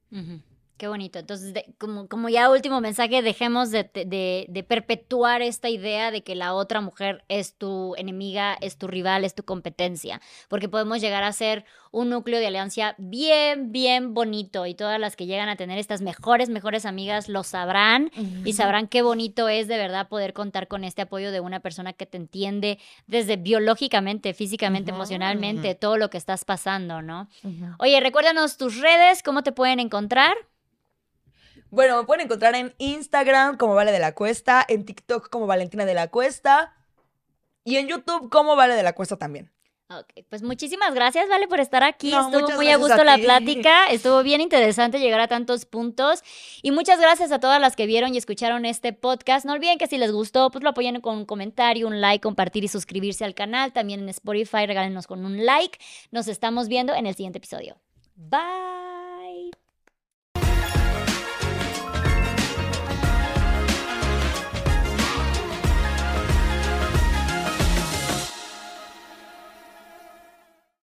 Qué bonito. Entonces, de- como, como ya último mensaje, dejemos de, de- de perpetuar esta idea de que la otra mujer es tu enemiga, es tu rival, es tu competencia, porque podemos llegar a ser un núcleo de alianza bien, bien bonito y todas las que llegan a tener estas mejores, mejores amigas lo sabrán y sabrán qué bonito es de verdad poder contar con este apoyo de una persona que te entiende desde biológicamente, físicamente, emocionalmente, todo lo que estás pasando, ¿no? Oye, recuérdanos tus redes, cómo te pueden encontrar. Bueno, me pueden encontrar en Instagram como Vale de la Cuesta, en TikTok como Valentina de la Cuesta y en YouTube como Vale de la Cuesta también. Ok, pues muchísimas gracias, Vale, por estar aquí. No, Estuvo muy a gusto a la ti. plática. Estuvo bien interesante llegar a tantos puntos. Y muchas gracias a todas las que vieron y escucharon este podcast. No olviden que si les gustó, pues lo apoyen con un comentario, un like, compartir y suscribirse al canal. También en Spotify, regálenos con un like. Nos estamos viendo en el siguiente episodio. Bye.